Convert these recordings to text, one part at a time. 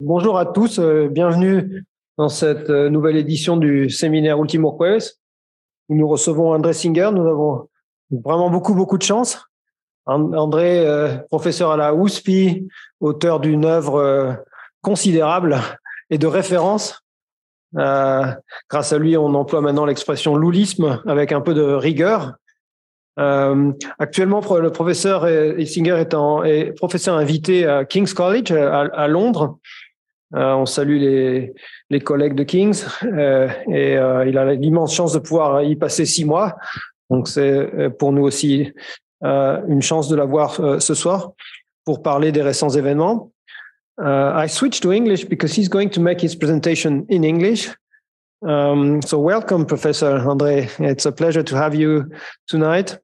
Bonjour à tous, euh, bienvenue dans cette euh, nouvelle édition du séminaire Ultimo Jueves. Nous recevons André Singer, nous avons vraiment beaucoup, beaucoup de chance. André, euh, professeur à la USPI, auteur d'une œuvre considérable et de référence. grâce à lui, on emploie maintenant l'expression loulisme avec un peu de rigueur. actuellement, le professeur Singer est, professeur invité à King's College à Londres on salue les, collègues de Kings euh, et euh, il a l'immense chance de pouvoir y passer six mois. Donc c'est pour nous aussi une chance de l'avoir ce soir pour parler des récents événements. Uh, I switched to English because he's going to make his presentation in English. Um, so welcome, Professor André. It's a pleasure to have you tonight.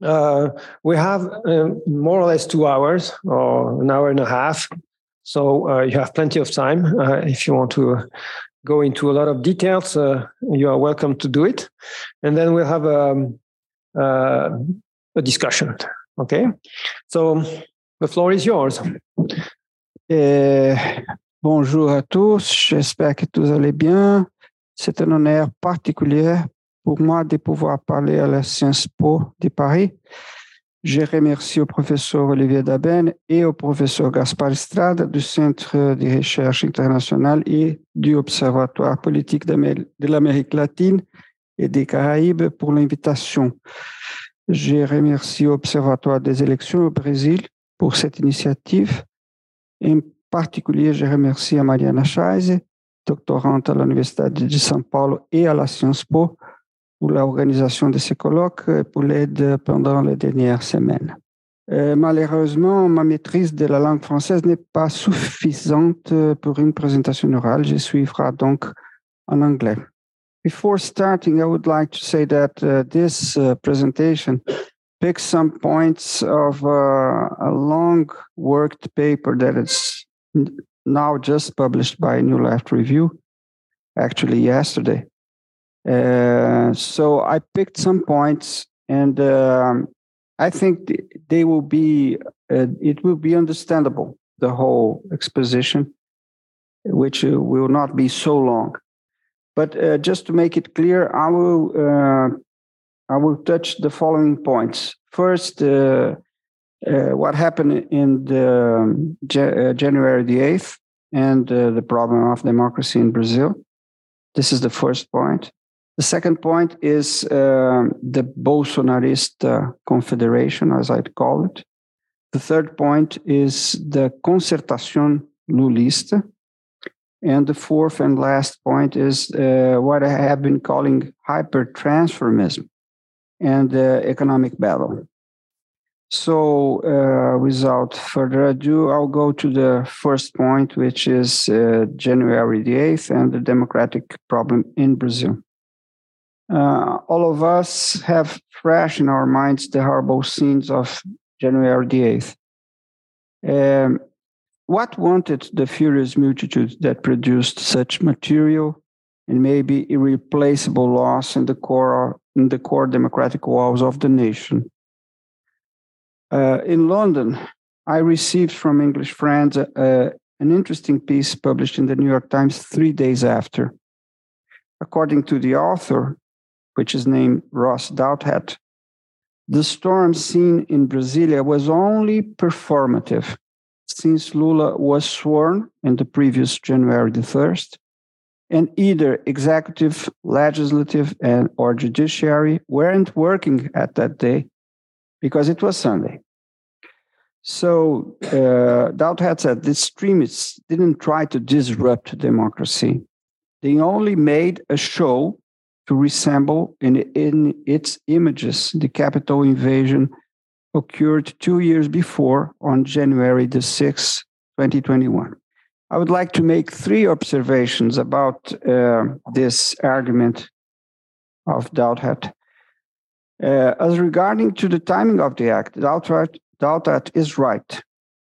Uh, we have uh, more or less two hours or an hour and a half so uh, you have plenty of time. Uh, if you want to go into a lot of details, uh, you are welcome to do it. And then we'll have a, um, uh, a discussion. Okay. So the floor is yours. Bonjour à tous. J'espère que vous allez bien. C'est un honneur particulier pour moi de pouvoir parler à la Sciences Po de Paris. Je remercie au professeur Olivier Daben et au professeur Gaspard Estrada du Centre de recherche internationale et du Observatoire politique de l'Amérique latine et des Caraïbes pour l'invitation. Je remercie l'Observatoire des élections au Brésil pour cette initiative. En particulier, je remercie Mariana Scheise, doctorante à l'Université de São Paulo et à la Sciences Po, pour l'organisation de ce colloque et pour l'aide pendant les dernières semaines. Euh, malheureusement, ma maîtrise de la langue française n'est pas suffisante pour une présentation orale. Je suivrai donc en anglais. Before starting, I would like to say that uh, this uh, presentation picks some points of uh, a long worked paper that is now just published by New Left Review, actually yesterday. Uh, so I picked some points, and um, I think they will be. Uh, it will be understandable the whole exposition, which uh, will not be so long. But uh, just to make it clear, I will uh, I will touch the following points. First, what happened in the um, January the eighth and the problem of democracy in Brazil. This is the first point. The second point is uh, the Bolsonarist uh, confederation, as I'd call it. The third point is the concertación lulista. And the fourth and last point is uh, what I have been calling hypertransformism and the economic battle. So, uh, without further ado, I'll go to the first point, which is uh, January the 8th and the democratic problem in Brazil uh, all of us have fresh in our minds the horrible scenes of January the 8th. Um, what wanted the furious multitude that produced such material and maybe irreplaceable loss in the core in the core democratic walls of the nation? Uh, in London, I received from English friends uh, an interesting piece published in the New York Times three days after. According to the author, which is named Ross Douthat, the storm scene in Brasilia was only performative since Lula was sworn in the previous January the 1st, and either executive, legislative, and or judiciary weren't working at that day because it was Sunday. So uh, said the extremists didn't try to disrupt democracy. They only made a show to resemble in, in its images the Capitol invasion occurred two years before on January the 6th, 2021. I would like to make three observations about uh, this argument of Douthat. Uh, as regarding to the timing of the act, Douthat, Douthat is right.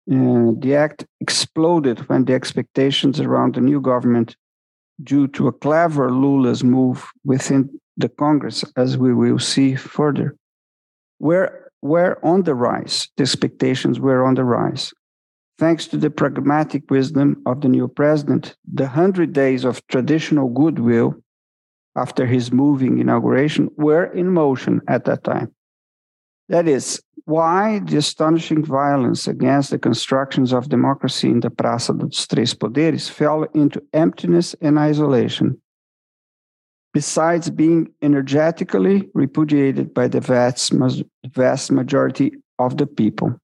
Uh, the act exploded when the expectations around the new government due to a clever Lula's move within the Congress, as we will see further, were, were on the rise. The expectations were on the rise. thanks to the pragmatic wisdom of the new president, the 100 days of traditional goodwill after his moving inauguration were in motion at that time. That is, why the astonishing violence against the constructions of democracy in the Praça dos Três Poderes fell into emptiness and isolation, besides being energetically repudiated by the vast, vast majority of the people.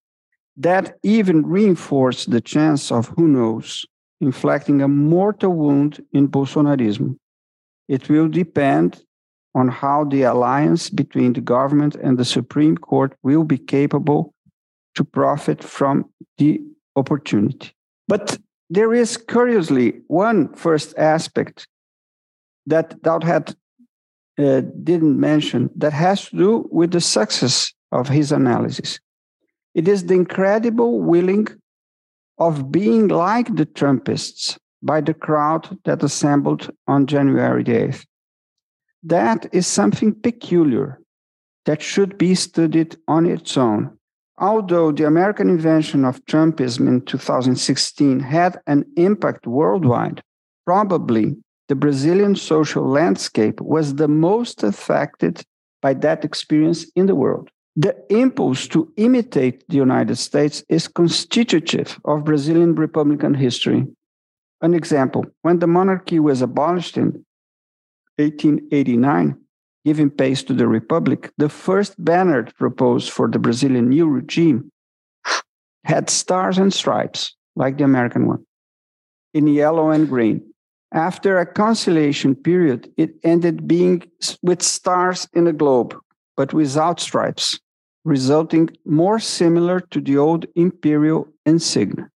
That even reinforced the chance of, who knows, inflicting a mortal wound in Bolsonarism. It will depend on how the alliance between the government and the Supreme Court will be capable to profit from the opportunity. But there is curiously one first aspect that Dowd uh, didn't mention that has to do with the success of his analysis. It is the incredible willing of being like the Trumpists by the crowd that assembled on January the 8th. That is something peculiar that should be studied on its own. Although the American invention of Trumpism in 2016 had an impact worldwide, probably the Brazilian social landscape was the most affected by that experience in the world. The impulse to imitate the United States is constitutive of Brazilian Republican history. An example when the monarchy was abolished in 1889, giving pace to the Republic, the first banner proposed for the Brazilian new regime had stars and stripes, like the American one, in yellow and green. After a conciliation period, it ended being with stars in a globe, but without stripes, resulting more similar to the old imperial insignia.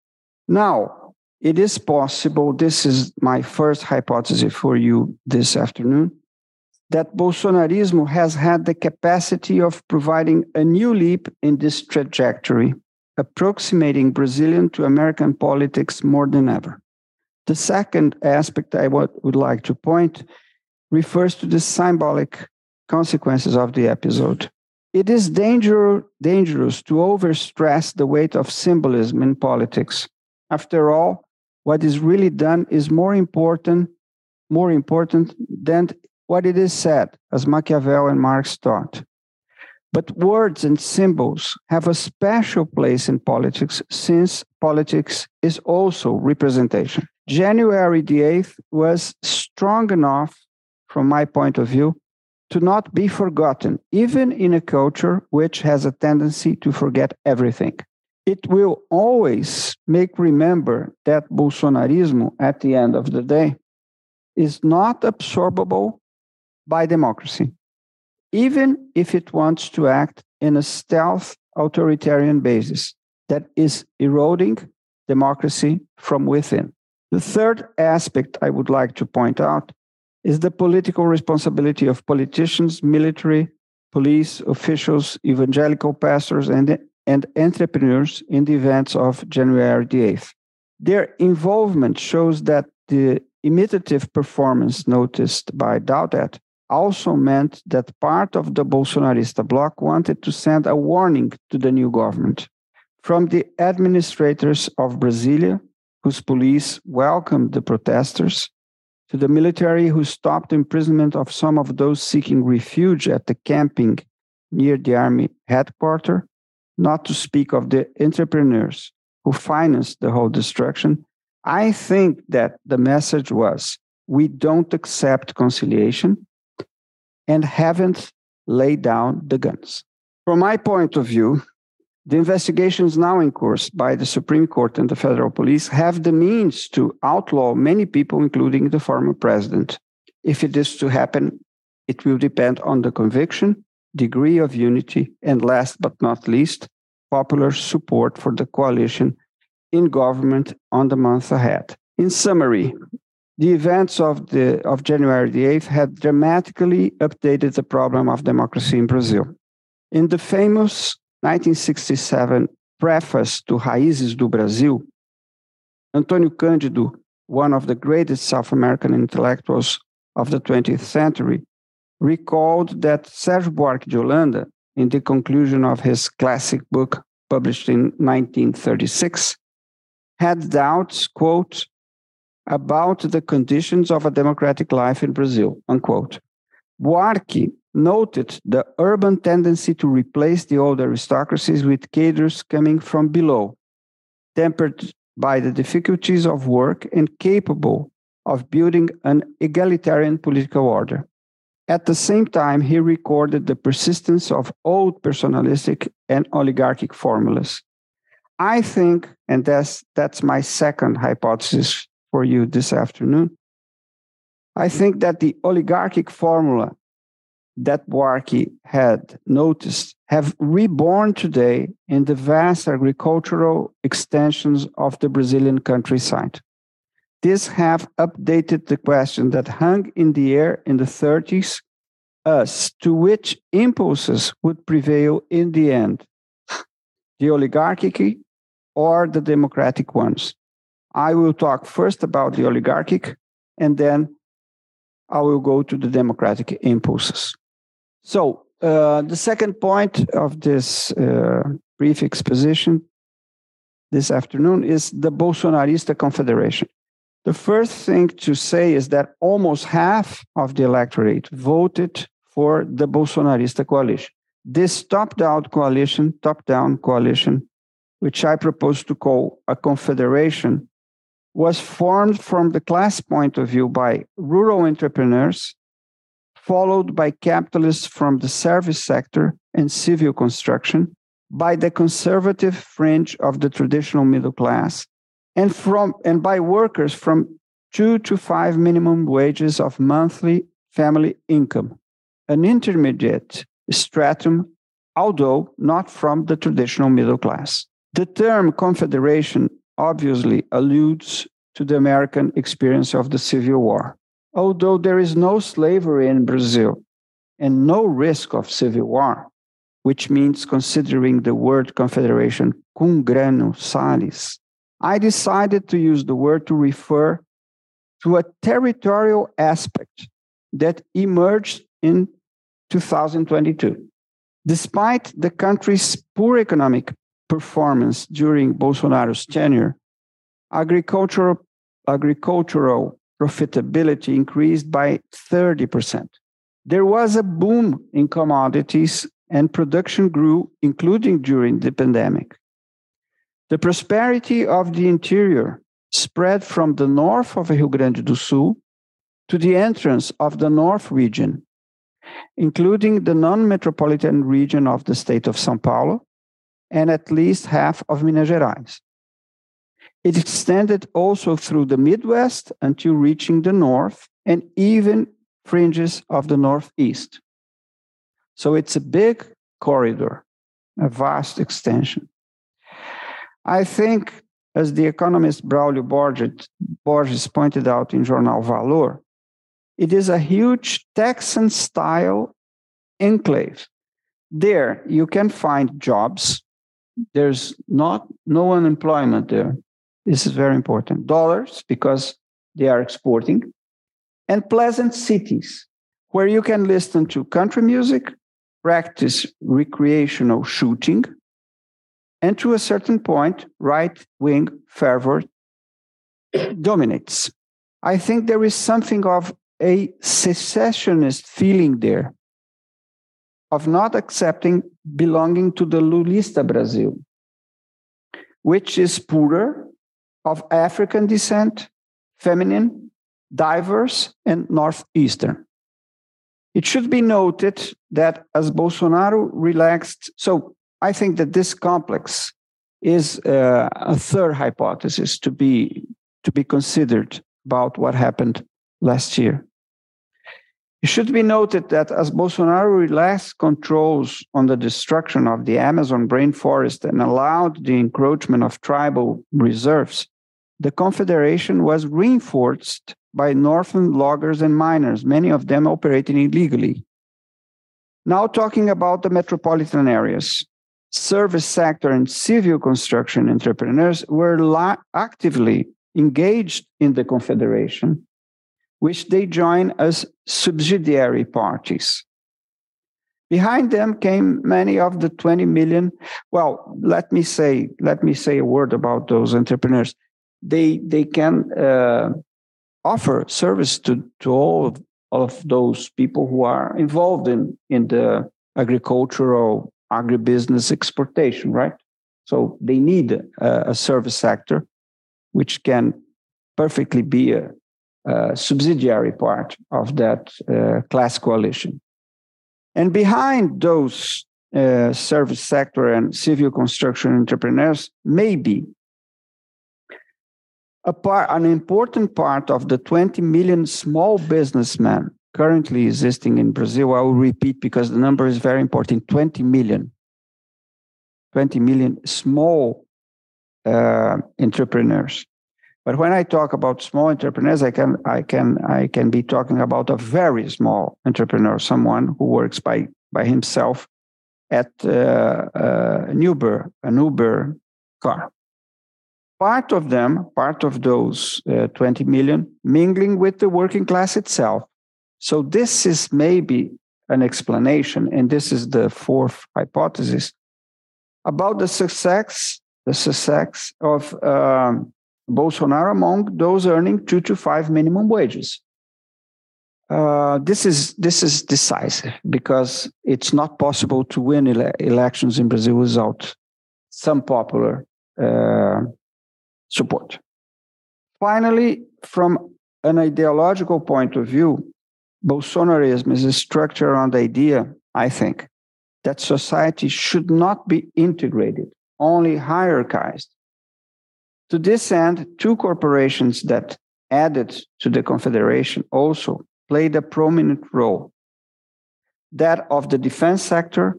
Now, it is possible, this is my first hypothesis for you this afternoon, that Bolsonarismo has had the capacity of providing a new leap in this trajectory, approximating Brazilian to American politics more than ever. The second aspect I would like to point refers to the symbolic consequences of the episode. It is danger, dangerous to overstress the weight of symbolism in politics. After all, what is really done is more important, more important than what it is said, as Machiavelli and Marx taught. But words and symbols have a special place in politics since politics is also representation. January the 8th was strong enough, from my point of view, to not be forgotten, even in a culture which has a tendency to forget everything it will always make remember that Bolsonarismo, at the end of the day, is not absorbable by democracy, even if it wants to act in a stealth authoritarian basis that is eroding democracy from within. The third aspect I would like to point out is the political responsibility of politicians, military, police, officials, evangelical pastors, and and entrepreneurs in the events of January the 8th. Their involvement shows that the imitative performance noticed by Douthat also meant that part of the Bolsonarista bloc wanted to send a warning to the new government. From the administrators of Brasilia, whose police welcomed the protesters, to the military who stopped imprisonment of some of those seeking refuge at the camping near the army headquarters, not to speak of the entrepreneurs who financed the whole destruction. I think that the message was we don't accept conciliation and haven't laid down the guns. From my point of view, the investigations now in course by the Supreme Court and the federal police have the means to outlaw many people, including the former president. If it is to happen, it will depend on the conviction degree of unity, and last but not least, popular support for the coalition in government on the month ahead. In summary, the events of, the, of January the 8th had dramatically updated the problem of democracy in Brazil. In the famous 1967 preface to Raízes do Brasil, Antônio Cândido, one of the greatest South American intellectuals of the 20th century, recalled that Sérgio Buarque de Holanda, in the conclusion of his classic book published in 1936, had doubts, quote, about the conditions of a democratic life in Brazil, unquote. Buarque noted the urban tendency to replace the old aristocracies with cadres coming from below, tempered by the difficulties of work and capable of building an egalitarian political order. At the same time, he recorded the persistence of old personalistic and oligarchic formulas. I think, and that's, that's my second hypothesis for you this afternoon, I think that the oligarchic formula that Buarque had noticed have reborn today in the vast agricultural extensions of the Brazilian countryside. These have updated the question that hung in the air in the 30s as to which impulses would prevail in the end the oligarchic or the democratic ones. I will talk first about the oligarchic and then I will go to the democratic impulses. So, uh, the second point of this uh, brief exposition this afternoon is the Bolsonarista Confederation. The first thing to say is that almost half of the electorate voted for the Bolsonarista coalition. This top-down coalition, top-down coalition, which I propose to call a confederation, was formed from the class point of view by rural entrepreneurs, followed by capitalists from the service sector and civil construction, by the conservative fringe of the traditional middle class, and from and by workers from two to five minimum wages of monthly family income, an intermediate stratum, although not from the traditional middle class. The term confederation obviously alludes to the American experience of the Civil War. Although there is no slavery in Brazil and no risk of civil war, which means considering the word confederation cum grano salis, I decided to use the word to refer to a territorial aspect that emerged in 2022. Despite the country's poor economic performance during Bolsonaro's tenure, agricultural, agricultural profitability increased by 30%. There was a boom in commodities and production grew, including during the pandemic. The prosperity of the interior spread from the north of Rio Grande do Sul to the entrance of the north region, including the non metropolitan region of the state of Sao Paulo and at least half of Minas Gerais. It extended also through the Midwest until reaching the north and even fringes of the Northeast. So it's a big corridor, a vast extension. I think, as the economist Braulio Borges, Borges pointed out in Jornal Valor, it is a huge Texan style enclave. There you can find jobs. There's not no unemployment there. This is very important. Dollars because they are exporting, and pleasant cities where you can listen to country music, practice recreational shooting, and to a certain point, right wing fervor dominates. I think there is something of a secessionist feeling there, of not accepting belonging to the Lulista Brazil, which is poorer, of African descent, feminine, diverse, and northeastern. It should be noted that as Bolsonaro relaxed, so I think that this complex is uh, a third hypothesis to be to be considered about what happened last year. It should be noted that as Bolsonaro relaxed controls on the destruction of the Amazon rainforest and allowed the encroachment of tribal reserves, the Confederation was reinforced by northern loggers and miners, many of them operating illegally. Now, talking about the metropolitan areas, service sector and civil construction entrepreneurs were la- actively engaged in the Confederation, which they joined as subsidiary parties. Behind them came many of the 20 million. Well, let me say, let me say a word about those entrepreneurs. they they can uh, offer service to to all of, of those people who are involved in in the agricultural agribusiness exportation, right? So they need a, a service sector, which can perfectly be a, a subsidiary part of that uh, class coalition. And behind those uh, service sector and civil construction entrepreneurs, maybe a part, an important part of the 20 million small businessmen currently existing in Brazil. I will repeat because the number is very important 20 million. 20 million small uh, entrepreneurs. But when I talk about small entrepreneurs, I can I can I can be talking about a very small entrepreneur, someone who works by by himself at uh, uh, an Uber an Uber car. Part of them, part of those uh, 20 million, mingling with the working class itself. So this is maybe an explanation, and this is the fourth hypothesis about the success the success of um, Bolsonaro among those earning two to five minimum wages. Uh, this is this is decisive because it's not possible to win ele- elections in Brazil without some popular uh, support. Finally, from an ideological point of view, Bolsonarism is a structure around the idea, I think, that society should not be integrated, only hierarchized. To this end, two corporations that added to the Confederation also played a prominent role that of the defense sector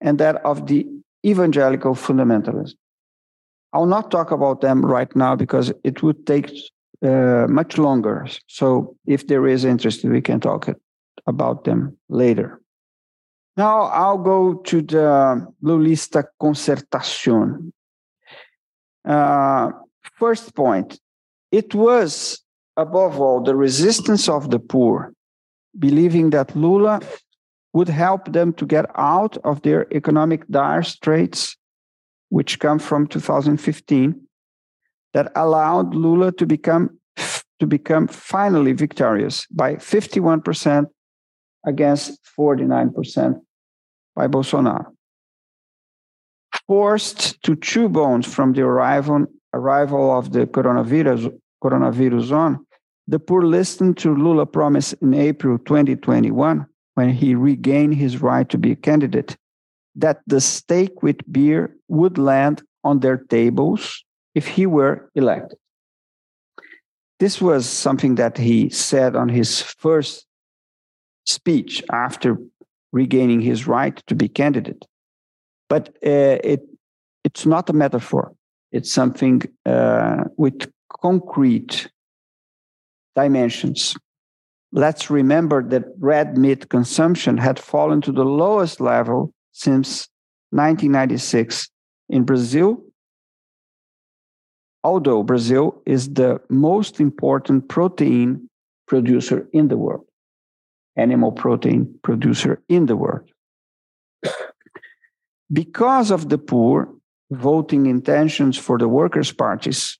and that of the evangelical fundamentalism. I'll not talk about them right now because it would take uh, much longer. So, if there is interest, we can talk about them later. Now I'll go to the Lulista concertación. Uh, first point, it was above all the resistance of the poor, believing that Lula would help them to get out of their economic dire straits, which come from 2015, that allowed Lula to become to become finally victorious by 51% against 49% by Bolsonaro. Forced to chew bones from the arrival, arrival of the coronavirus, coronavirus on, the poor listened to Lula promise in April 2021, when he regained his right to be a candidate, that the steak with beer would land on their tables if he were elected. This was something that he said on his first speech after regaining his right to be candidate. But uh, it, it's not a metaphor. It's something uh, with concrete dimensions. Let's remember that red meat consumption had fallen to the lowest level since 1996 in Brazil although Brazil is the most important protein producer in the world, animal protein producer in the world. because of the poor voting intentions for the workers' parties,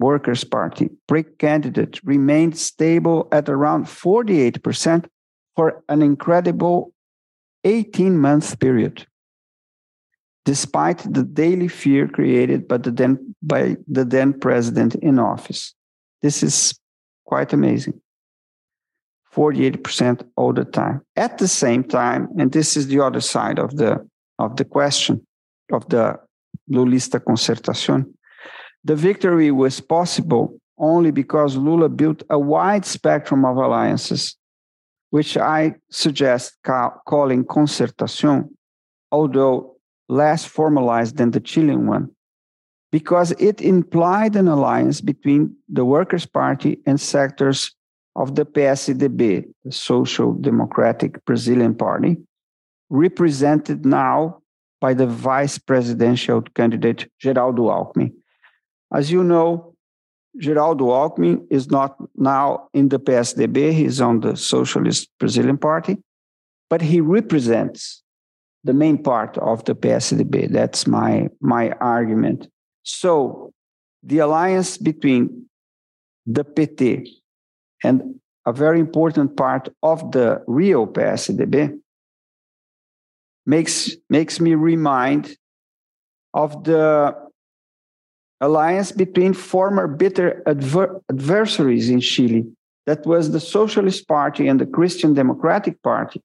Workers' Party pre-candidate remained stable at around 48% for an incredible 18-month period despite the daily fear created by the then, by the then president in office. This is quite amazing. 48% all the time. At the same time, and this is the other side of the of the question of the Lulista concertación, the victory was possible only because Lula built a wide spectrum of alliances, which I suggest ca- calling concertación, although less formalized than the Chilean one because it implied an alliance between the Workers' Party and sectors of the PSDB, the Social Democratic Brazilian Party, represented now by the vice presidential candidate Geraldo Alckmin. As you know, Geraldo Alckmin is not now in the PSDB, he's on the Socialist Brazilian Party, but he represents the main part of the PSDB. That's my my argument. So the alliance between the PT and a very important part of the real PSDB makes, makes me remind of the alliance between former bitter adver- adversaries in Chile, that was the Socialist Party and the Christian Democratic Party,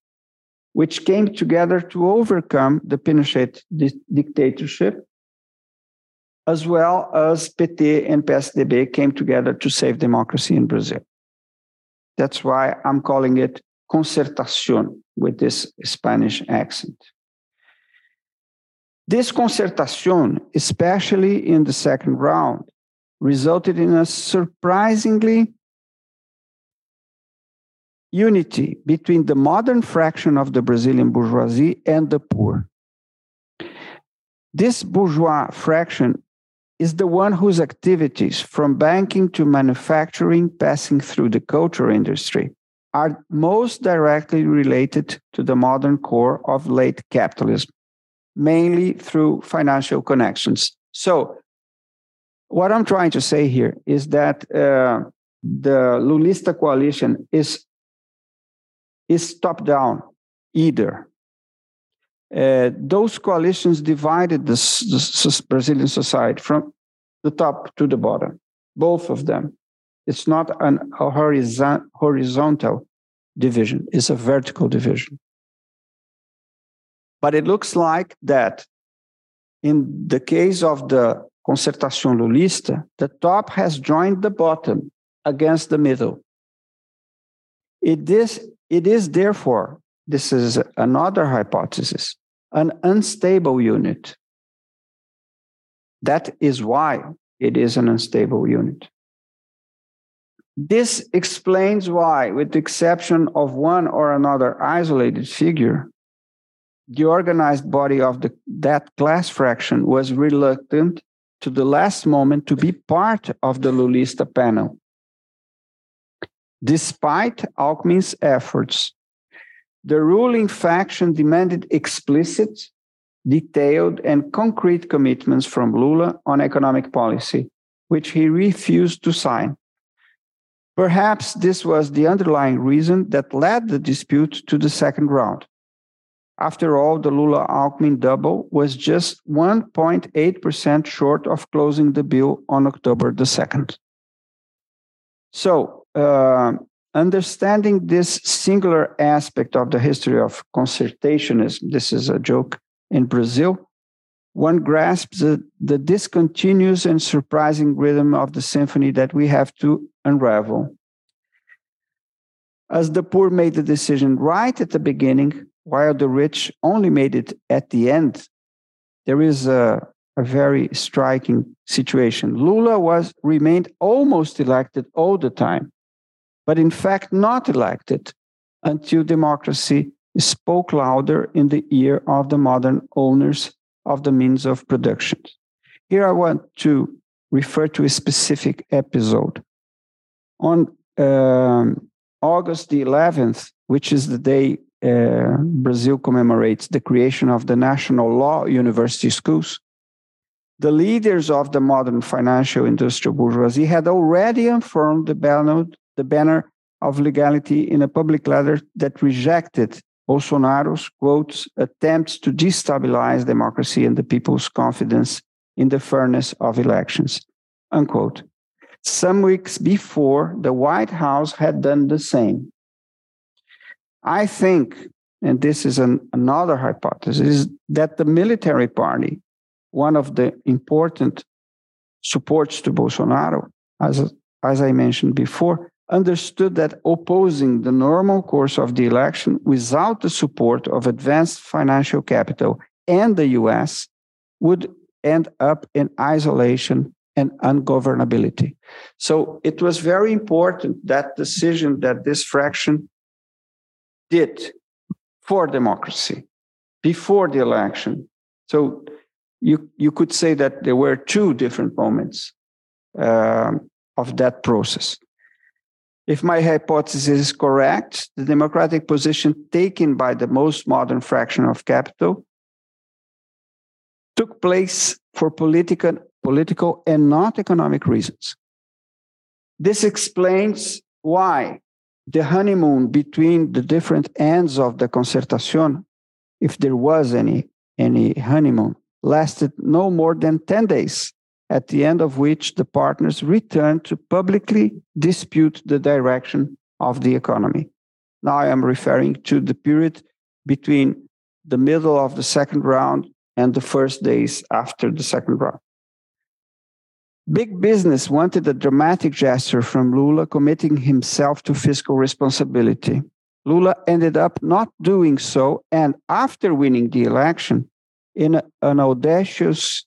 which came together to overcome the Pinochet di- dictatorship, as well as PT and PSDB came together to save democracy in Brazil. That's why I'm calling it concertación with this Spanish accent. This concertación, especially in the second round, resulted in a surprisingly unity between the modern fraction of the Brazilian bourgeoisie and the poor. This bourgeois fraction is the one whose activities, from banking to manufacturing, passing through the culture industry, are most directly related to the modern core of late capitalism, mainly through financial connections. So, what I'm trying to say here is that uh, the Lulista coalition is is top down either. Uh, those coalitions divided the, the, Brazilian society from the top to the bottom, both of them. It's not an, a horizon, horizontal division, it's a vertical division. But it looks like that in the case of the Concertación Lulista, the top has joined the bottom against the middle. It is, it is therefore, this is another hypothesis, an unstable unit. That is why it is an unstable unit. This explains why, with the exception of one or another isolated figure, the organized body of the, that class fraction was reluctant to the last moment to be part of the Lulista panel. Despite Alckmin's efforts, the ruling faction demanded explicit, detailed, and concrete commitments from Lula on economic policy, which he refused to sign. Perhaps this was the underlying reason that led the dispute to the second round. After all, the Lula Alckmin double was just 1.8% short of closing the bill on October the 2nd. So, uh, understanding this singular aspect of the history of concertationism, this is a joke in Brazil, one grasps the, the discontinuous and surprising rhythm of the symphony that we have to unravel. As the poor made the decision right at the beginning, while the rich only made it at the end, there is a, a very striking situation. Lula was remained almost elected all the time, but in fact not elected until democracy spoke louder in the ear of the modern owners of the means of production. Here I want to refer to a specific episode. On um, August the 11th, which is the day uh, Brazil commemorates the creation of the National Law University Schools, the leaders of the modern financial industrial bourgeoisie had already unfurled the banner, the banner of legality in a public letter that rejected Bolsonaro's, quotes, attempts to destabilize democracy and the people's confidence in the fairness of elections, unquote. Some weeks before, the White House had done the same. I think, and this is an, another hypothesis, that the military party, one of the important supports to Bolsonaro, as, as I mentioned before, understood that opposing the normal course of the election without the support of advanced financial capital and the US would end up in isolation and ungovernability. So it was very important that decision that this fraction did for democracy before the election. So you you could say that there were two different moments um, of that process. If my hypothesis is correct, the democratic position taken by the most modern fraction of capital took place for political political and not economic reasons. This explains why the honeymoon between the different ends of the concertación, if there was any, any honeymoon, lasted no more than 10 days, at the end of which the partners return to publicly dispute the direction of the economy. Now I am referring to the period between the middle of the second round and the first days after the second round. Big business wanted a dramatic gesture from Lula committing himself to fiscal responsibility. Lula ended up not doing so, and after winning the election, in an audacious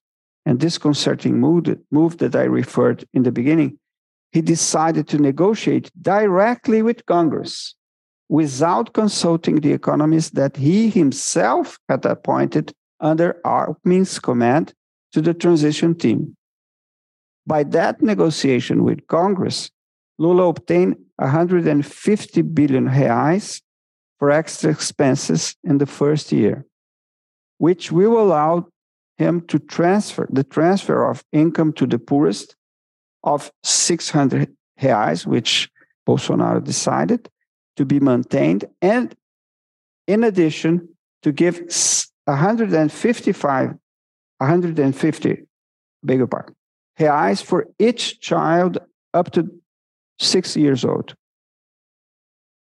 and disconcerting move, move that I referred in the beginning, he decided to negotiate directly with Congress without consulting the economists that he himself had appointed under Alckmin's command to the transition team. By that negotiation with Congress, Lula obtained 150 billion reais for extra expenses in the first year, which will allow him to transfer the transfer of income to the poorest of 600 reais, which Bolsonaro decided, to be maintained, and in addition, to give 155, 150, beg your pardon, reais for each child up to six years old.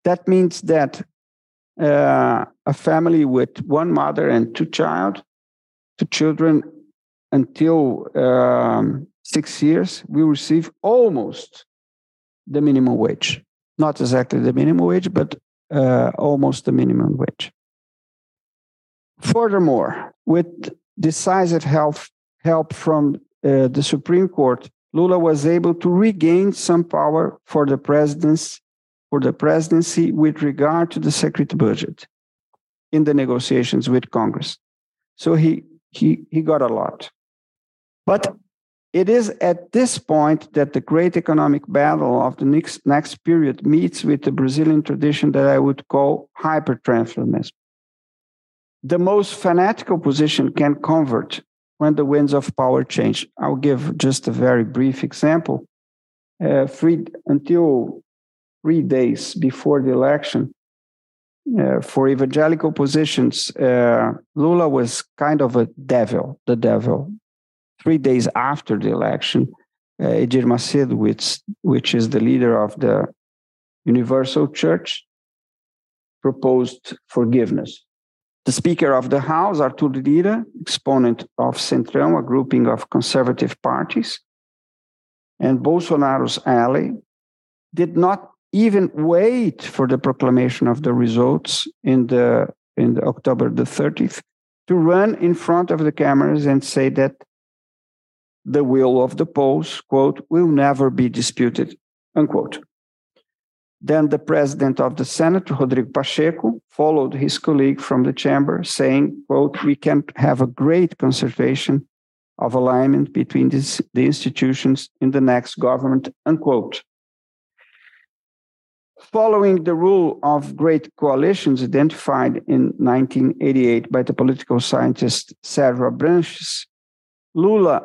That means that uh, a family with one mother and two child, two children until um, six years will receive almost the minimum wage not exactly the minimum wage, but uh, almost the minimum wage. Furthermore, with decisive help, help from uh, the Supreme Court, Lula was able to regain some power for the presidency, for the presidency with regard to the secret budget in the negotiations with Congress. So he he he got a lot. But it is at this point that the great economic battle of the next, next period meets with the Brazilian tradition that I would call hypertransformism. The most fanatical position can convert when the winds of power change. I'll give just a very brief example. Uh, three, until three days before the election, uh, for evangelical positions, uh, Lula was kind of a devil, the devil three days after the election, uh, Edir Macedo, which, which is the leader of the Universal Church, proposed forgiveness. The Speaker of the House, Arthur Lira, exponent of Centrão, a grouping of conservative parties, and Bolsonaro's ally, did not even wait for the proclamation of the results in the in the October the 30th to run in front of the cameras and say that the will of the polls, quote, will never be disputed, unquote. Then the president of the Senate, Rodrigo Pacheco, followed his colleague from the chamber, saying, quote, we can have a great consultation of alignment between the institutions in the next government, unquote. Following the rule of great coalitions identified in 1988 by the political scientist Sérgio Abranches, Lula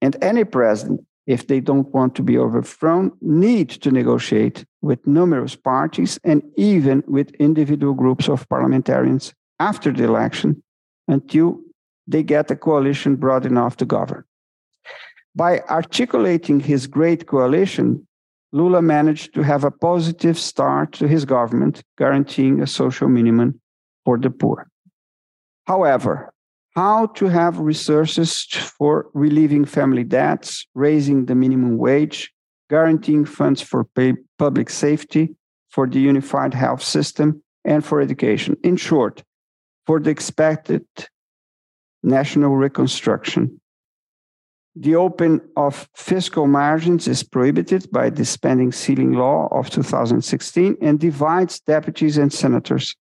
and any president, if they don't want to be overthrown, need to negotiate with numerous parties and even with individual groups of parliamentarians after the election until they get a coalition broad enough to govern. By articulating his great coalition, Lula managed to have a positive start to his government, guaranteeing a social minimum for the poor. However, how to have resources for relieving family debts, raising the minimum wage, guaranteeing funds for public safety, for the unified health system, and for education. In short, for the expected national reconstruction. The open of fiscal margins is prohibited by the spending ceiling law of 2016 and divides deputies and senators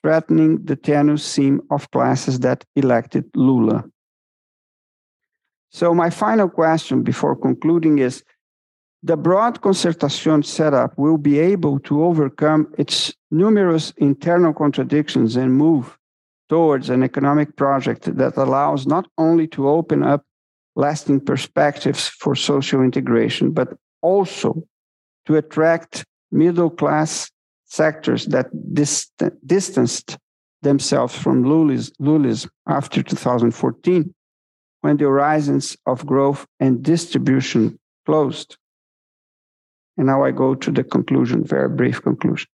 threatening the tenuous seam of classes that elected Lula. So, my final question before concluding is the broad concertation setup will be able to overcome its numerous internal contradictions and move towards an economic project that allows not only to open up lasting perspectives for social integration, but also to attract middle class sectors that dist- distanced themselves from Lulism after 2014, when the horizons of growth and distribution closed. And now I go to the conclusion, very brief conclusion.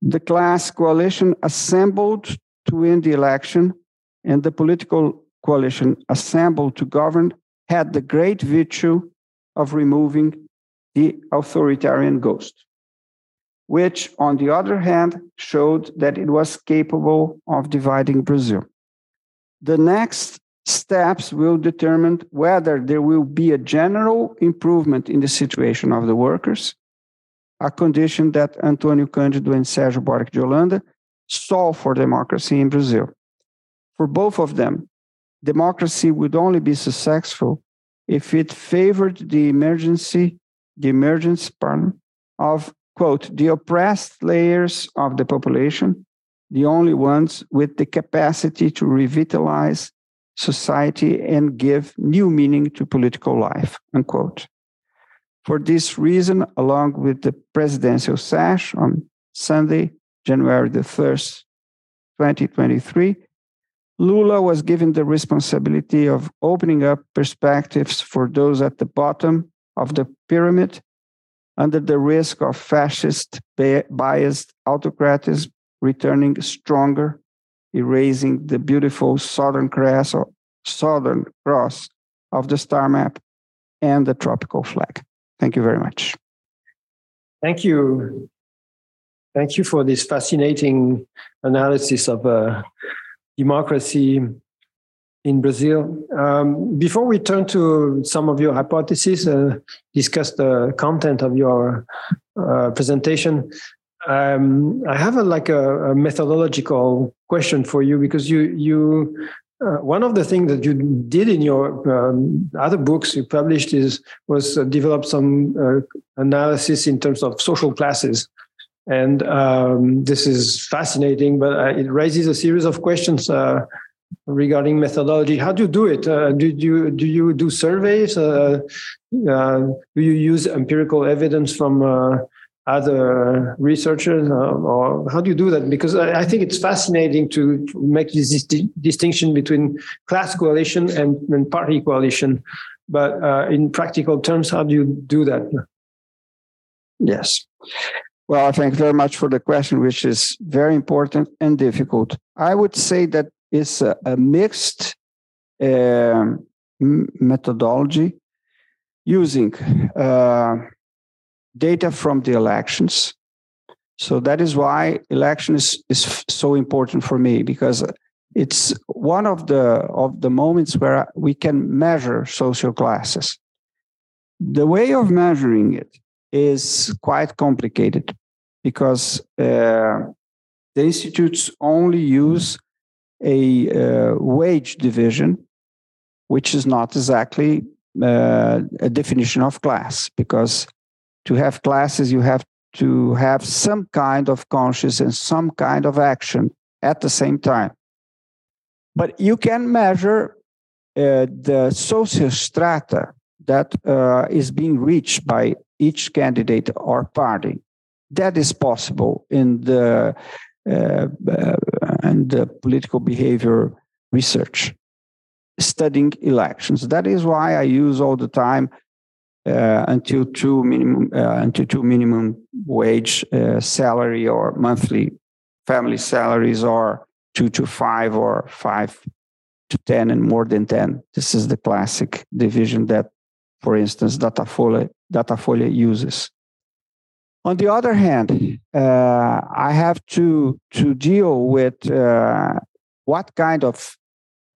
The class coalition assembled to win the election, and the political coalition assembled to govern had the great virtue of removing the authoritarian ghost, which, on the other hand, showed that it was capable of dividing Brazil. The next steps will determine whether there will be a general improvement in the situation of the workers, a condition that Antonio Cândido and Sérgio Buarque de Holanda saw for democracy in Brazil. For both of them, democracy would only be successful if it favored the emergency, the emergence, pardon, of quote the oppressed layers of the population, the only ones with the capacity to revitalize society and give new meaning to political life unquote. For this reason, along with the presidential sash on Sunday, January the 1st, 2023, Lula was given the responsibility of opening up perspectives for those at the bottom of the pyramid under the risk of fascist biased autocratism returning stronger, erasing the beautiful southern cross, southern cross of the star map and the tropical flag. Thank you very much. Thank you. Thank you for this fascinating analysis of uh, democracy in Brazil. Um, before we turn to some of your hypotheses, uh, discuss the content of your uh, presentation, um, I have a, like a, a, methodological question for you because you you uh, one of the things that you did in your um, other books you published is was uh, develop some uh, analysis in terms of social classes and um, this is fascinating, but uh, it raises a series of questions uh, regarding methodology. How do you do it? Uh, do you do you do surveys? Uh, uh, do you use empirical evidence from uh, other researchers, or how do you do that? Because I, I think it's fascinating to, make this dis- distinction between class coalition and, and party coalition. But in practical terms, how do you do that? Yes. Well, thank you very much for the question, which is very important and difficult. I would say that it's a, a mixed uh, methodology using uh, data from the elections. So that is why election is, is so important for me because it's one of the of the moments where we can measure social classes. The way of measuring it is quite complicated because uh, the institutes only use a uh, wage division, which is not exactly uh, a definition of class, because to have classes, you have to have some kind of conscience and some kind of action at the same time. But you can measure uh, the social strata that uh, is being reached by each candidate or party. That is possible in the uh, and the political behavior research, studying elections. That is why I use all the time uh, until two minimum uh, until two minimum wage uh, salary or monthly family salaries or two to five or five to ten and more than ten. This is the classic division that for instance, Datafolha, Datafolha uses. On the other hand, uh, I have to, to deal with uh, what kind of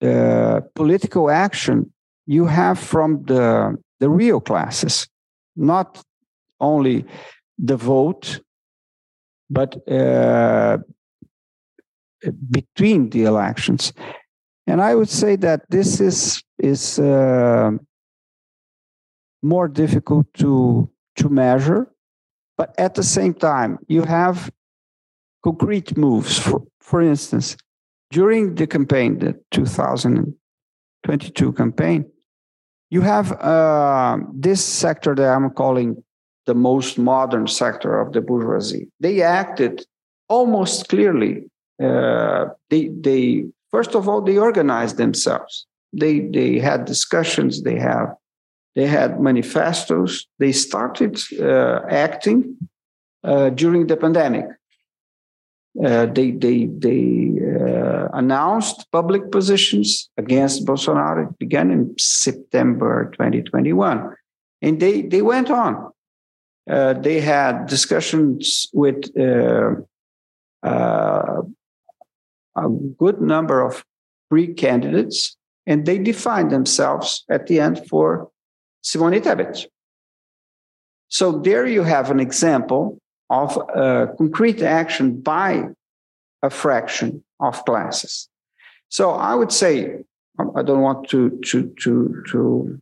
uh, political action you have from the, the real classes, not only the vote, but uh, between the elections. And I would say that this is, is uh, more difficult to to measure but at the same time you have concrete moves for, for instance during the campaign the 2022 campaign you have uh, this sector that I'm calling the most modern sector of the bourgeoisie. They acted almost clearly. Uh, they, they first of all they organized themselves. They they had discussions. They have they had manifestos. They started uh, acting uh, during the pandemic. Uh, they they they uh, announced public positions against Bolsonaro. It began in September 2021, and they they went on. Uh, they had discussions with uh, a good number of pre-candidates, and they defined themselves at the end for Simone Tebet. So there you have an example of a concrete action by a fraction of classes. So I would say I don't want to to to to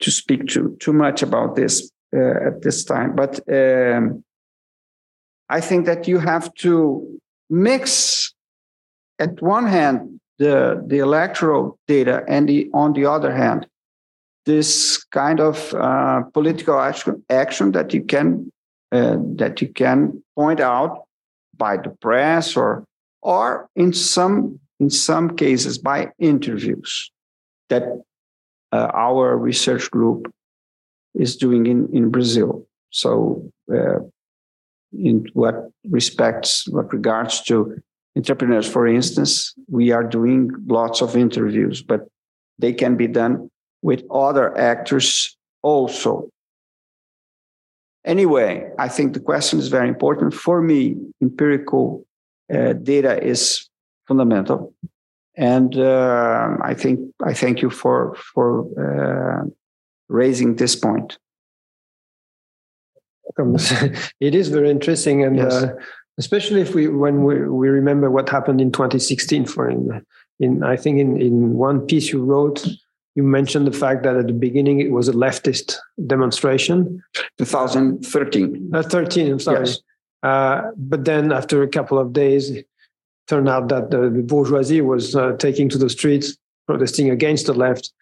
to speak too too much about this uh, at this time, but um, I think that you have to mix at one hand the the electoral data and the on the other hand this kind of uh, political action, action that you can uh, that you can point out by the press or or in some in some cases by interviews that uh, our research group is doing in, in Brazil. So, uh, in what respects, what regards to entrepreneurs, for instance, we are doing lots of interviews, but they can be done with other actors also. Anyway, I think the question is very important. For me, empirical uh, data is fundamental. And uh, I think I thank you for for uh, raising this point. It is very interesting, and yes. Uh, especially if we when we, we remember what happened in 2016. For in, in I think in in one piece you wrote you mentioned the fact that at the beginning it was a leftist demonstration. 2013. Uh, 13, I'm sorry. Yes. Uh, but then after a couple of days, it turned out that the, bourgeoisie was uh, taking to the streets, protesting against the left.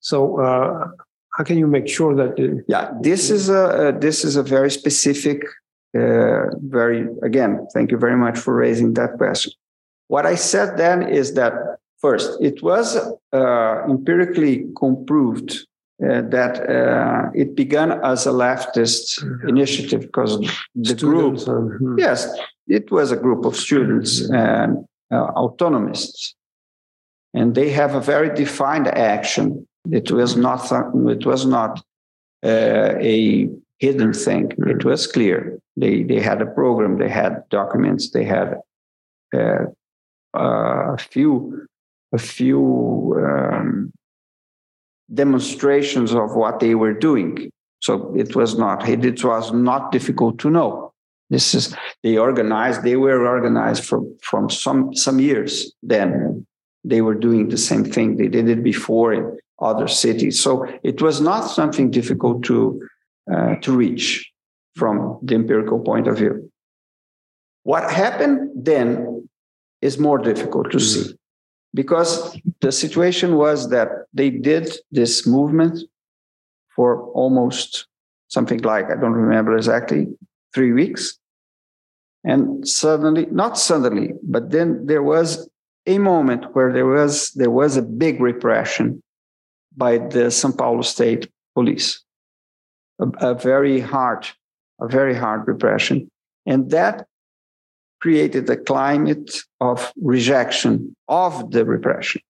So uh, how can you make sure that? Yeah, this is a this is a very specific, uh, very again. Thank you very much for raising that question. What I said then is that First, it was uh, empirically proved uh, that uh, it began as a leftist initiative because the group, hmm. yes, it was a group of students and uh, autonomists, and they have a very defined action. It was not. It was not uh, a hidden thing. It was clear. They they had a program. They had documents. They had uh, a few a few um, demonstrations of what they were doing. So it was not it was not difficult to know. This is they organized. They were organized from from some some years. Then they were doing the same thing. They did it before in other cities. So it was not something difficult to uh, to reach from the empirical point of view. What happened then is more difficult to mm-hmm. see because the situation was that they did this movement for almost something like i don't remember exactly three weeks. And suddenly not suddenly but then there was a moment where there was there was a big repression by the São Paulo state police. A, a very hard a very hard repression. And that created a climate of rejection of the repression.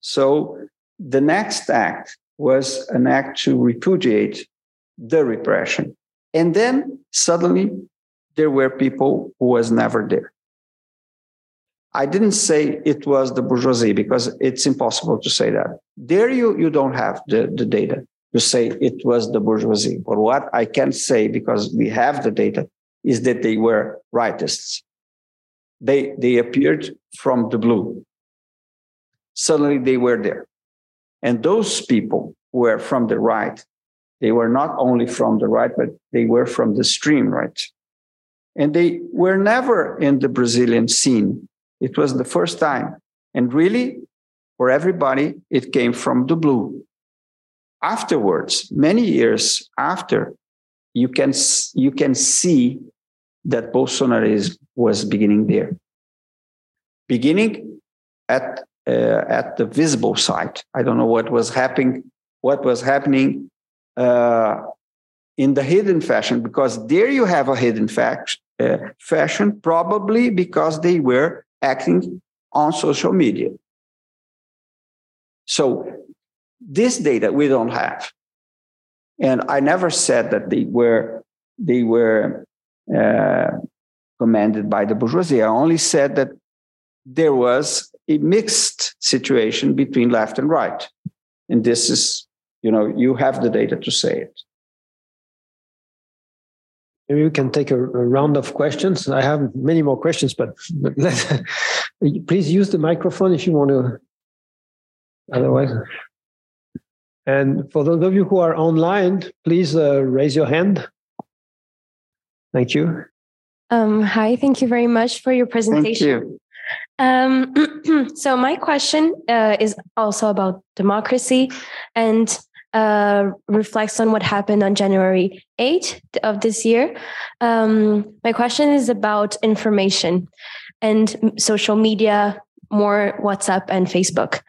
So the next act was an act to repudiate the repression. And then suddenly there were people who was never there. I didn't say it was the bourgeoisie because it's impossible to say that. There you, you don't have the, the data to say it was the bourgeoisie. But what I can say, because we have the data, is that they were rightists they they appeared from the blue. Suddenly they were there. And those people were from the right. They were not only from the right but they were from the stream right? And they were never in the brazilian scene. It was the first time. And really for everybody it came from the blue. Afterwards, many years after, you can you can see that Bolsonarism was beginning there, beginning at uh, at the visible side. I don't know what was happening. What was happening uh, in the hidden fashion? Because there you have a hidden fact, uh, fashion, probably because they were acting on social media. So this data we don't have. And I never said that they were they were uh, commanded by the bourgeoisie. I only said that there was a mixed situation between left and right. And this is, you know, you have the data to say it. Maybe we can take a, a round of questions. I have many more questions, but, but please use the microphone if you want to. Otherwise. And for those of you who are online, please uh, raise your hand. Thank you. Um, hi, thank you very much for your presentation. Um, so my question uh, is also about democracy and uh, reflects on what happened on January 8th of this year. Um, my question is about information and social media more WhatsApp and Facebook.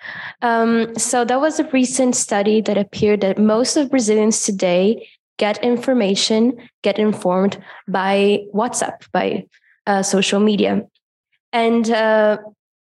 Um, so that was a recent study that appeared that most of Brazilians today get information, get informed by WhatsApp, by uh, social media. And uh,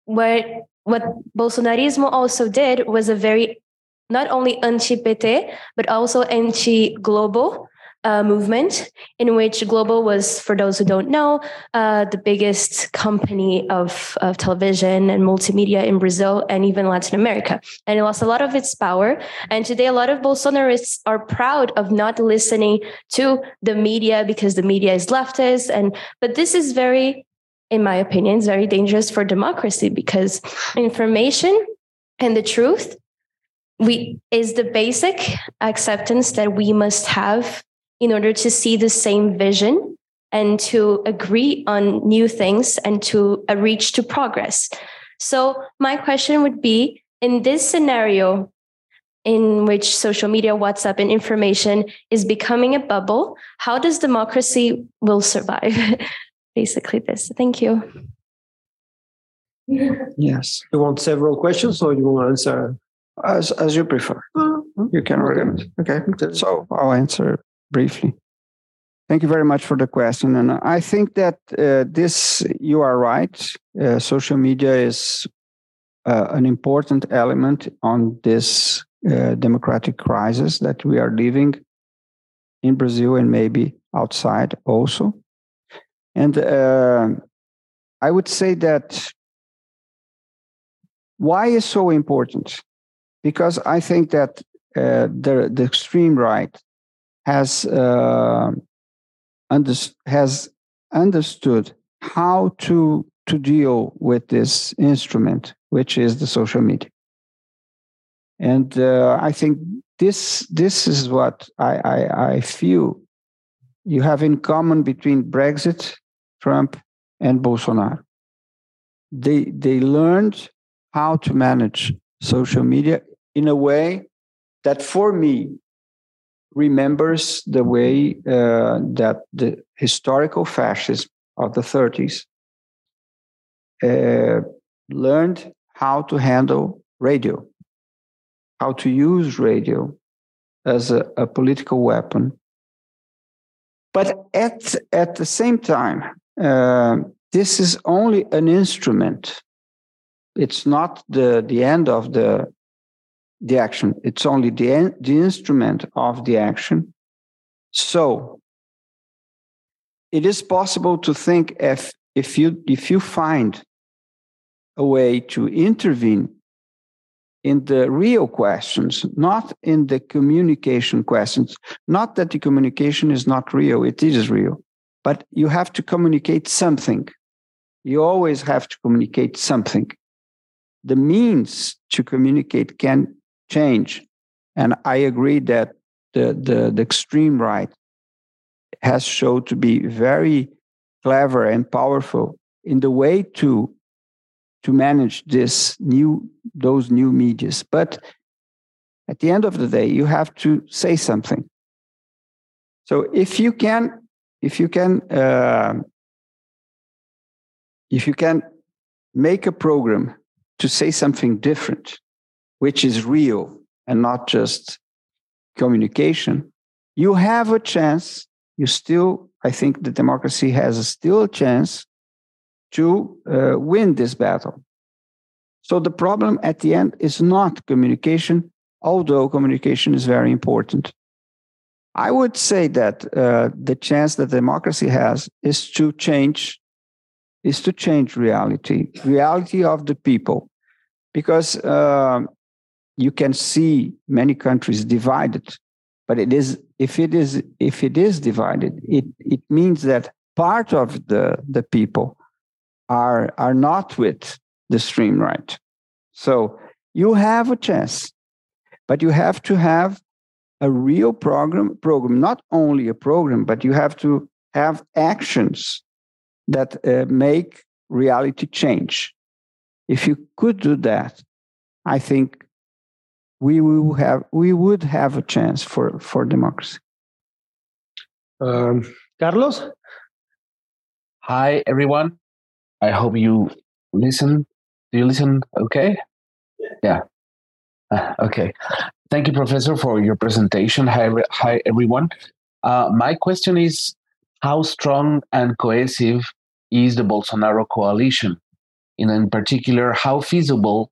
what what Bolsonarismo also did was a very not only anti-PT but also anti-Globo uh, movement in which Globo was, for those who don't know, uh, the biggest company of, of television and multimedia in Brazil and even Latin America. And it lost a lot of its power. And today, a lot of Bolsonarists are proud of not listening to the media because the media is leftist. And but this is very, in my opinion, very dangerous for democracy because information and the truth we is the basic acceptance that we must have in order to see the same vision and to agree on new things and to uh, reach to progress. So my question would be in this scenario in which social media, WhatsApp and information is becoming a bubble, how does democracy will survive? Basically this. Thank you. Yes. You want several questions or you want to answer? As, as you prefer. You can organize. Okay. So I'll answer briefly. Thank you very much for the question. And I think that uh, this, you are right. Uh, social media is uh, an important element on this uh, democratic crisis that we are living in Brazil and maybe outside also. And uh, I would say that why is so important? Because I think that uh, the, the extreme right has uh, under, has understood how to to deal with this instrument, which is the social media. And uh, I think this this is what I, I, I feel you have in common between Brexit, Trump, and Bolsonaro. They they learned how to manage social media in a way that for me remembers the way uh, that the historical fascism of the 30s uh, learned how to handle radio, how to use radio as a, a political weapon. But at, at the same time, uh, this is only an instrument. It's not the, the end of the the action. It's only the, the instrument of the action. So it is possible to think if, if, you, if you find a way to intervene in the real questions, not in the communication questions. Not that the communication is not real, it is real, but you have to communicate something. You always have to communicate something. The means to communicate can change. And I agree that the, the, the extreme right has shown to be very clever and powerful in the way to to manage this new those new medias but At the end of the day, you have to say something. So if you can, if you can, uh, if you can make a program to say something different, which is real and not just communication, you have a chance. You still, I think, the democracy has a still a chance to uh, win this battle. So the problem at the end is not communication, although communication is very important. I would say that uh, the chance that democracy has is to change, is to change reality, reality of the people, because uh, you can see many countries divided. But it is if it is if it is divided, it it means that part of the the people are are not with the stream right. So you have a chance, but you have to have a real program program not only a program but you have to have actions that uh, make reality change if you could do that i think we will have we would have a chance for for democracy. Um, carlos? Hi everyone. I hope you listen. Do you listen okay? Yeah. Uh, okay. Thank you, Professor, for your presentation. Hi, hi everyone. Uh, my question is how strong and cohesive is the Bolsonaro coalition? And in particular, how feasible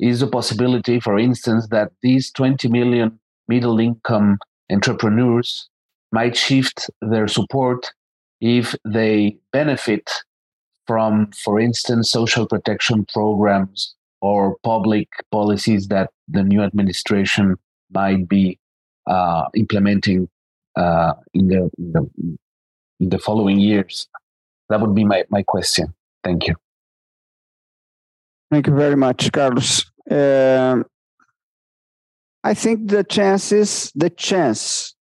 is the possibility, for instance, that these 20 million middle income entrepreneurs might shift their support if they benefit from, for instance, social protection programs or public policies that the new administration might be uh, implementing uh, in, the, in, the, in the following years? That would be my, my question. Thank you. Thank you very much, Carlos. Um, I think the chances, the chance,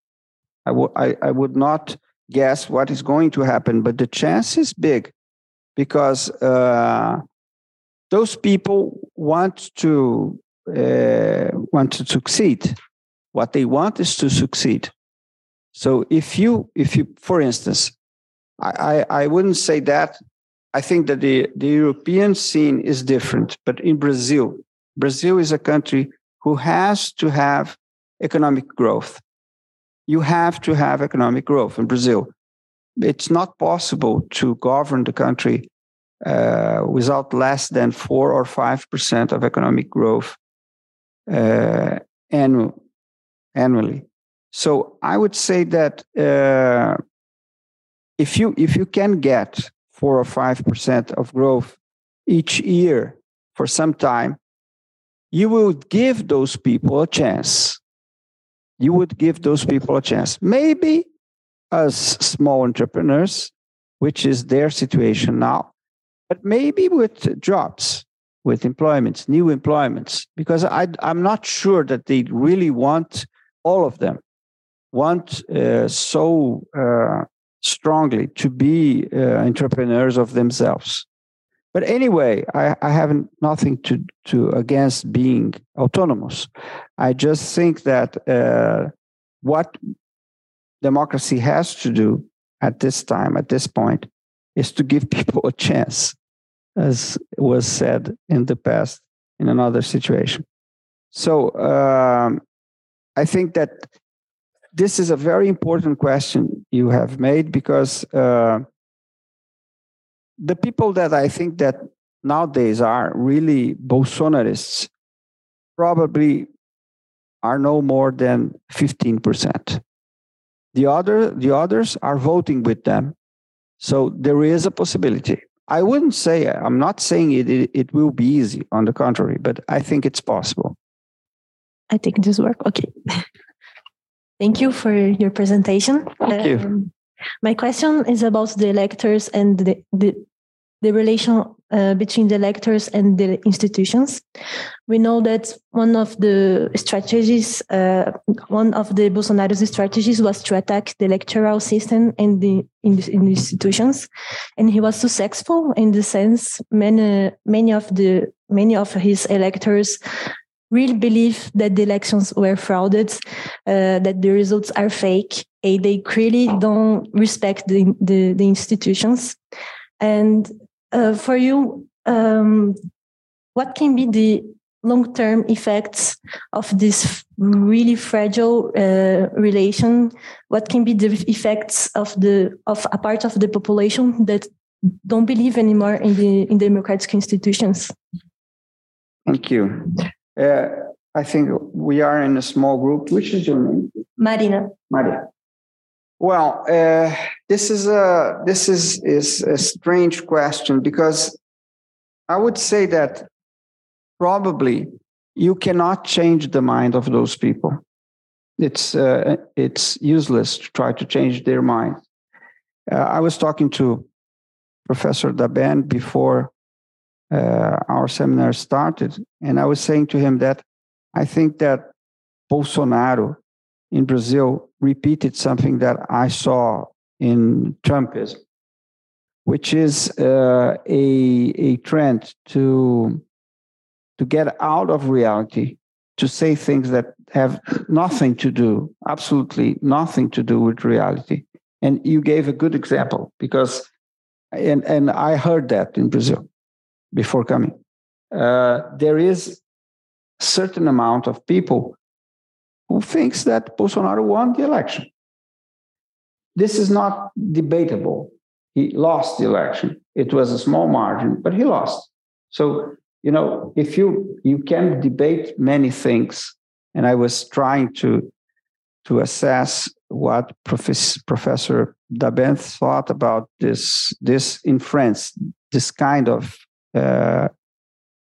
I, I would not guess what is going to happen, but the chance is big because uh, those people want to uh, want to succeed. What they want is to succeed. So if you, if you, for instance, I, I, I wouldn't say that. I think that the, the European scene is different, but in Brazil, Brazil is a country who has to have economic growth. You have to have economic growth in Brazil. It's not possible to govern the country uh, without less than four or five percent of economic growth uh, annual, annually. So I would say that uh, if you if you can get four or five percent of growth each year for some time, you will give those people a chance. You would give those people a chance. Maybe as small entrepreneurs, which is their situation now, but maybe with jobs with employments, new employments, because I, am not sure that they really want all of them, want uh, so uh, strongly to be uh, entrepreneurs of themselves. But anyway, I, I have nothing to, to against being autonomous. I just think that uh, what democracy has to do at this time, at this point, is to give people a chance as was said in the past in another situation. So um, I think that this is a very important question you have made because uh, the people that I think that nowadays are really Bolsonarists probably are no more than 15%. The other the others are voting with them. So there is a possibility. I wouldn't say, I'm not saying it, it, it, will be easy, on the contrary, but I think it's possible. I think this work. Okay. Thank you for your presentation. Thank you. Um, my question is about the electors and the, the, the relation uh, between the electors and the institutions. We know that one of the strategies, uh, one of the Bolsonaro's strategies was to attack the electoral system and the, in the, in the institutions, and he was successful in the sense many many of the many of his electors really believe that the elections were frauded, uh, that the results are fake, and they clearly don't respect the, the, the institutions. And uh, for you, um, what can be the long-term effects of this really fragile uh, relation? What can be the effects of the of a part of the population that don't believe anymore in the in democratic institutions? Thank you. Uh, I think we are in a small group. Which is your name? Marina. Maria. Well, uh, this is a this is is a strange question because I would say that probably you cannot change the mind of those people. It's uh, it's useless to try to change their mind. Uh, I was talking to Professor Dabène before uh, our seminar started, and I was saying to him that I think that Bolsonaro in Brazil repeated something that I saw in Trumpism, which is uh, a, a trend to, to get out of reality, to say things that have nothing to do, absolutely nothing to do with reality. And you gave a good example because, and, and I heard that in Brazil before coming. Uh, there is certain amount of people who thinks that Bolsonaro won the election. This is not debatable. He lost the election. It was a small margin, but he lost. So, you know, if you you can debate many things, and I was trying to to assess what Professor, Professor Dabène thought about this this in France, this kind of uh,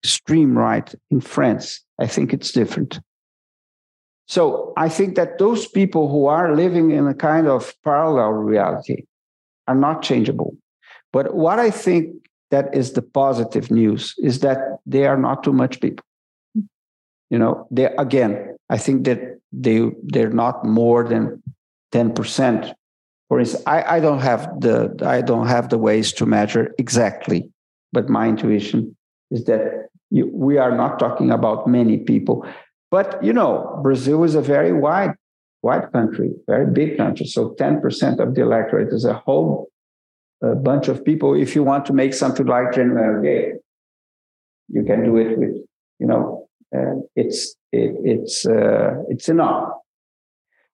stream right in France. I think it's different. So I think that those people who are living in a kind of parallel reality are not changeable. But what I think that is the positive news is that they are not too much people. You know, they again, I think that they they're not more than 10%. For instance, I, I don't have the I don't have the ways to measure exactly but my intuition is that you, we are not talking about many people. But you know, Brazil is a very wide, wide country, very big country. So 10% of the electorate is a whole bunch of people. If you want to make something like General Gay, you can do it with, you know, uh, it's it, it's uh, it's enough.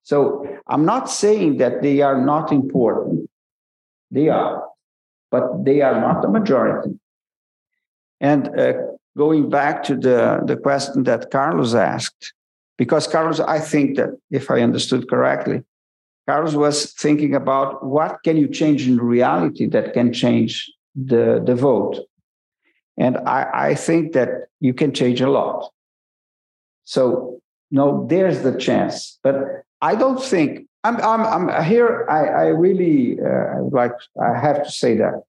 So I'm not saying that they are not important. They are, but they are not the majority. And uh, going back to the, the question that Carlos asked, because Carlos, I think that if I understood correctly, Carlos was thinking about what can you change in reality that can change the, the vote. And I, I think that you can change a lot. So, no, there's the chance. But I don't think, I'm, I'm, I'm here, I, I really uh, like, I have to say that.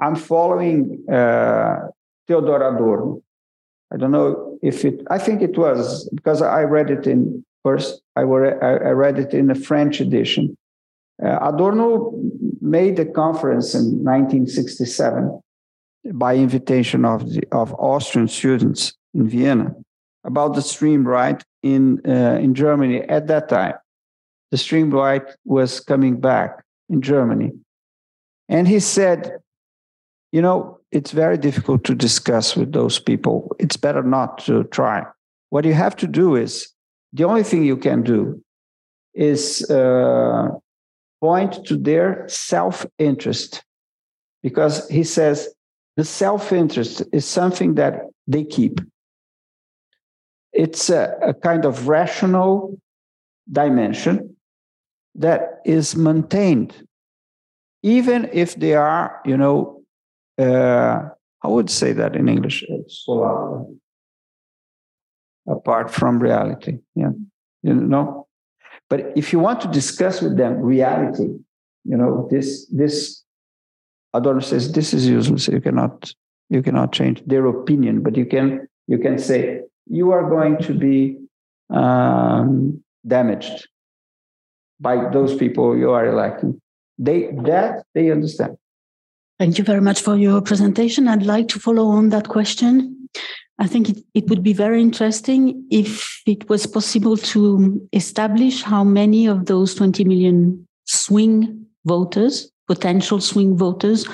I'm following uh, Theodor Adorno. I don't know if it, I think it was because I read it in first, I, were, I read it in a French edition. Uh, Adorno made a conference in 1967 by invitation of, the, of Austrian students in Vienna about the stream right in, uh, in Germany at that time. The stream right was coming back in Germany. And he said, you know, it's very difficult to discuss with those people. It's better not to try. What you have to do is the only thing you can do is uh, point to their self interest. Because he says the self interest is something that they keep. It's a, a kind of rational dimension that is maintained, even if they are, you know, uh, I would say that in English, it's apart from reality. Yeah, you know. But if you want to discuss with them reality, you know this this Adorno says this is useless. You cannot you cannot change their opinion, but you can you can say you are going to be um, damaged by those people you are electing. They that they understand. Thank you very much for your presentation. I'd like to follow on that question. I think it, it would be very interesting if it was possible to establish how many of those 20 million swing voters, potential swing voters,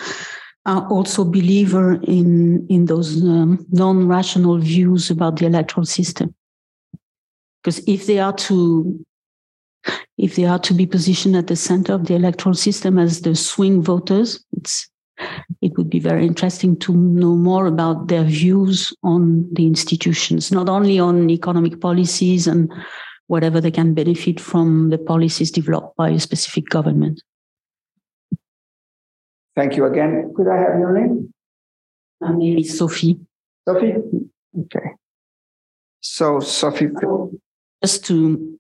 are also believer in in those um, non-rational views about the electoral system. Because if they are to if they are to be positioned at the center of the electoral system as the swing voters, it's it would be very interesting to know more about their views on the institutions, not only on economic policies and whatever they can benefit from the policies developed by a specific government. Thank you again. Could I have your name? My name is Sophie. Sophie? Okay. So, Sophie. Just to,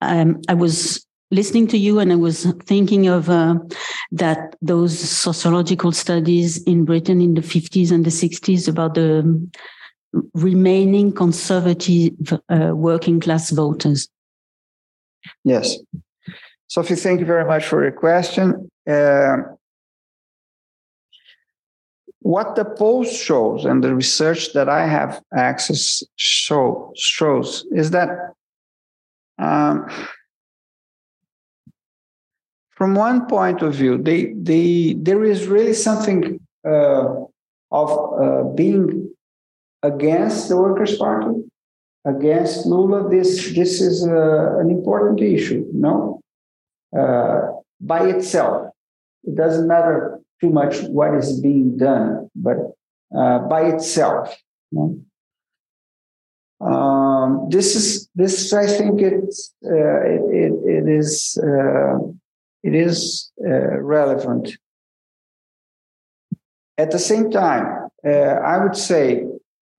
um, I was listening to you and I was thinking of uh, that those sociological studies in Britain in the 50s and the 60s about the remaining conservative uh, working class voters. Yes. Sophie, thank you very much for your question. Uh, what the poll shows and the research that I have access show shows is that um, from one point of view, they, they, there is really something uh, of uh, being against the Workers' Party, against Lula. This, this is uh, an important issue, no? Uh, by itself. It doesn't matter too much what is being done, but uh, by itself. No? Um, this is this. I think it's uh, it, it, it is it is uh, relevant. At the same time, uh, I would say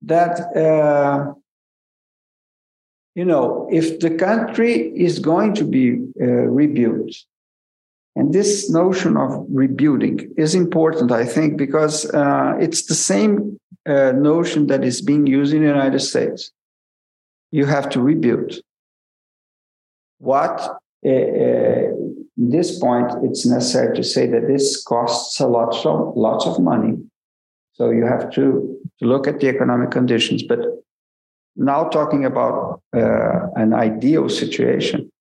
that uh, you know if the country is going to be rebuilt, and this notion of rebuilding is important, I think, because uh, it's the same uh, notion that is being used in the United States. You have to rebuild. What, uh, uh this point, it's necessary to say that this costs a lot, so lots of money. So you have to, to look at the economic conditions. But now talking about uh, an ideal situation,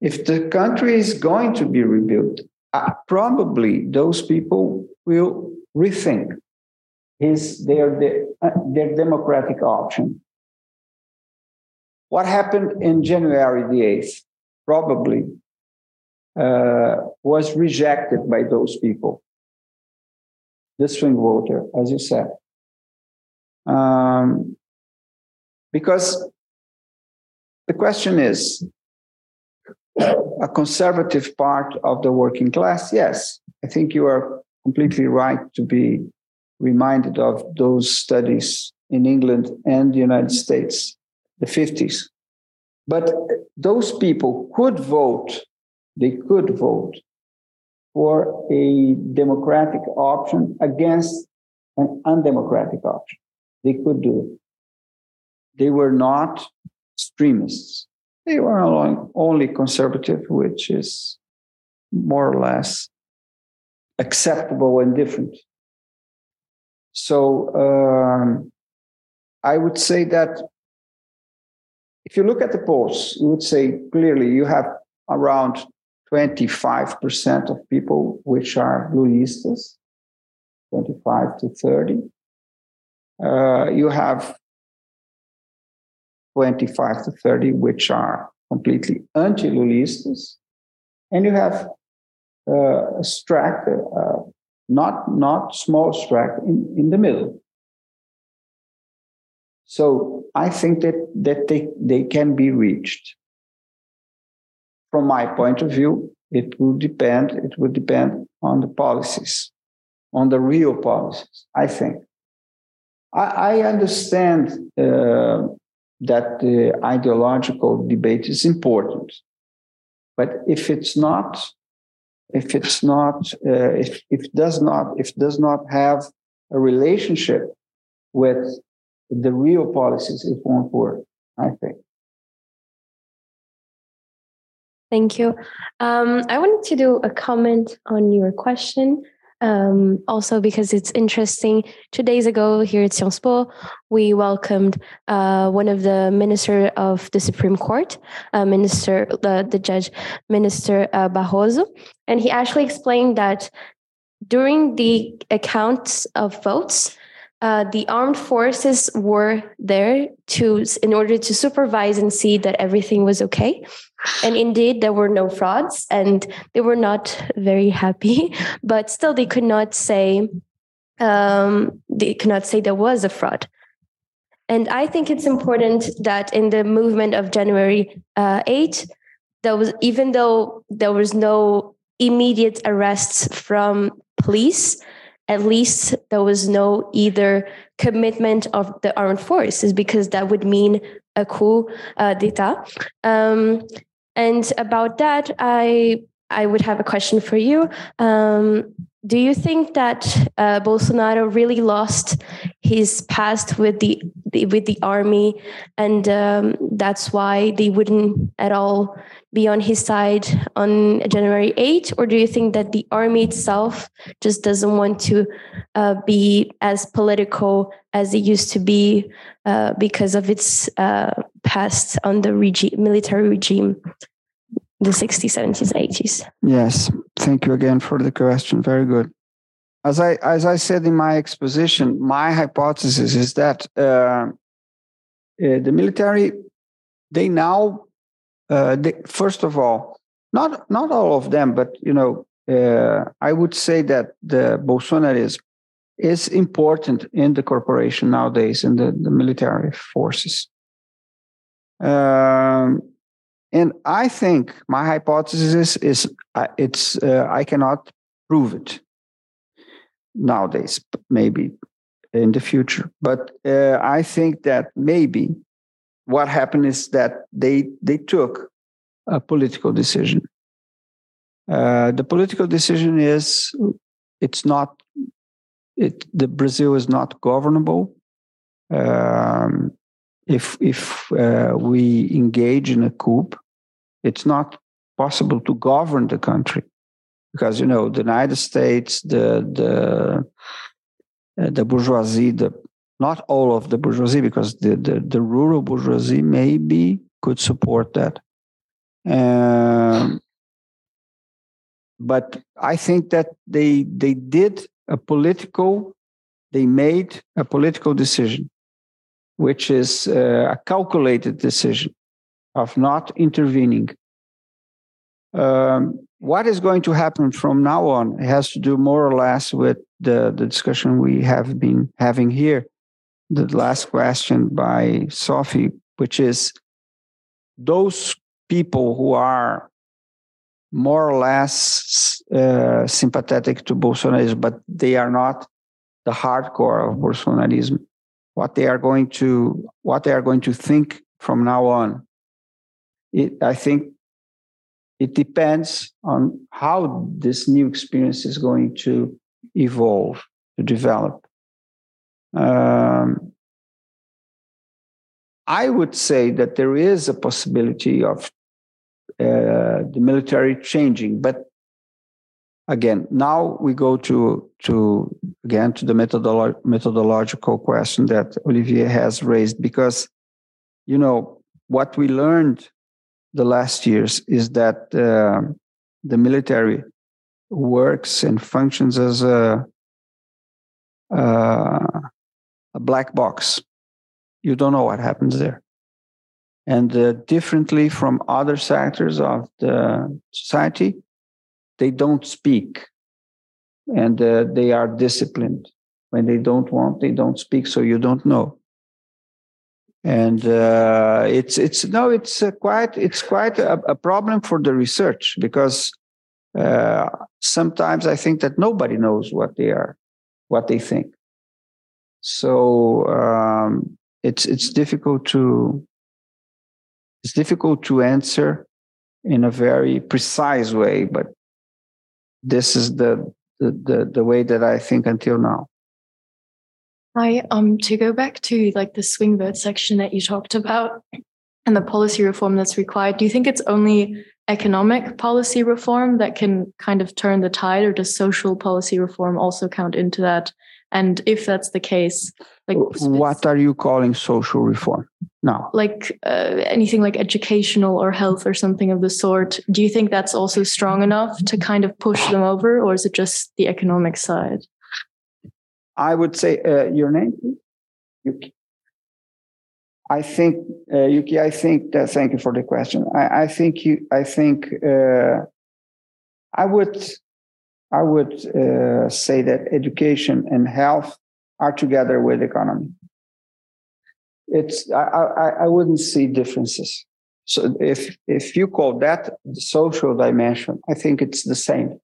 if the country is going to be rebuilt, uh, probably those people will rethink his their uh, their democratic option. What happened in January the eighth probably was rejected by those people. The swing voter, as you said, um, because the question is a conservative part of the working class, yes, I think you are completely right to be reminded of those studies in England and the United States, the 50s. But those people could vote, they could vote for a democratic option against an undemocratic option. They could do it. They were not extremists. They were only conservative, which is more or less acceptable and different. So um, I would say that if you look at the polls, you would say clearly you have around 25% of people which are Lulistas, 25 to 30. Uh, you have 25 to 30, which are completely anti-Lulistas. And you have uh, a track, uh, not, not small track in, in the middle. So I think that, that they, they can be reached. From my point of view, it will depend, it will depend on the policies, on the real policies, I think. I, I understand uh, that the ideological debate is important. But if it's not, if it's not, uh, if, if does not, if does not have a relationship with the real policies, it won't work, I think. Thank you. Um, I wanted to do a comment on your question. um, also because it's interesting. Two days ago here at Sciences Po, we welcomed uh, one of the minister of the Supreme Court, uh, Minister the the judge, Minister uh, Barroso, and he actually explained that during the accounts of votes, uh, the armed forces were there to in order to supervise and see that everything was okay and indeed there were no frauds and they were not very happy but still they could not say um, they could not say there was a fraud and i think it's important that in the movement of january uh, 8 there was even though there was no immediate arrests from police at least there was no either commitment of the armed forces because that would mean a coup uh, d'etat. Um, and about that, I I would have a question for you. Um, do you think that uh, Bolsonaro really lost his past with the, the with the army, and um, that's why they wouldn't at all be on his side on January 8? Or do you think that the army itself just doesn't want to uh, be as political as it used to be uh, because of its past on the regi- military regime? the 60s, 70s, 80s. Yes, thank you again for the question. Very good. As I as I said in my exposition, my hypothesis is that uh, uh, the military they now uh, they, first of all not not all of them, but you know uh, I would say that the Bolsonarism is important in the corporation nowadays in the, the military forces. Um, and I think my hypothesis is, uh, it's uh, I cannot prove it nowadays, maybe in the future. But uh, I think that maybe what happened is that they they took a political decision. Uh, the political decision is it's not it the Brazil is not governable. Um, if if uh, we engage in a coup, it's not possible to govern the country because you know the United States, the the uh, the bourgeoisie, the not all of the bourgeoisie, because the the, the rural bourgeoisie maybe could support that. Um, but I think that they they did a political, they made a political decision, which is uh, a calculated decision of not intervening. Um, what is going to happen from now on has to do more or less with the, the discussion we have been having here. The last question by Sophie, which is those people who are more or less uh, sympathetic to Bolsonarism, but they are not the hardcore of Bolsonarism. What they are going to what they are going to think from now on it, I think it depends on how this new experience is going to evolve, to develop. Um, I would say that there is a possibility of uh, the military changing, but again, now we go to to again to the methodolo- methodological question that Olivier has raised because you know what we learned the last years is that uh, the military works and functions as a, uh, a black box. You don't know what happens there. And uh, differently from other sectors of the society, they don't speak. And uh, they are disciplined. When they don't want, they don't speak, so you don't know. And uh, it's it's no it's uh, quite it's quite a, a, problem for the research because uh, sometimes I think that nobody knows what they are what they think. So um, it's it's difficult to it's difficult to answer in a very precise way but this is the the, the, the way that I think until now Hi, um, to go back to like the swing vote section that you talked about and the policy reform that's required, do you think it's only economic policy reform that can kind of turn the tide, or does social policy reform also count into that? And if that's the case, like what are you calling social reform now? Like uh, anything like educational or health or something of the sort. Do you think that's also strong enough to kind of push them over, or is it just the economic side? I would say uh, your name, Yuki. I think, uh, Yuki. I think. That, thank you for the question. I, I think you. I think. Uh, I would I would uh, say that education and health are together with economy. It's I, I, I wouldn't see differences. So if if you call that the social dimension, I think it's the same.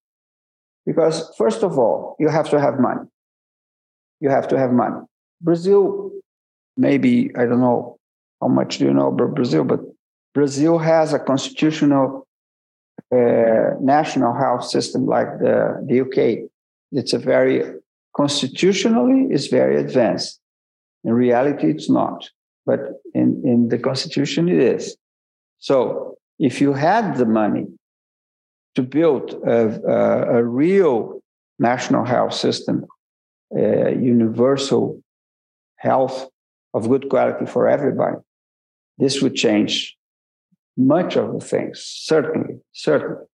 Because first of all, you have to have money. You have to have money. Brazil, maybe I don't know how much do you know about Brazil, but Brazil has a constitutional uh, national health system like the, the UK. It's a very constitutionally is very advanced. In reality, it's not, but in, in the constitution, it is. So if you had the money to build a, a, a real national health system, uh, universal health of good quality for everybody, this would change much of the things certainly certainly.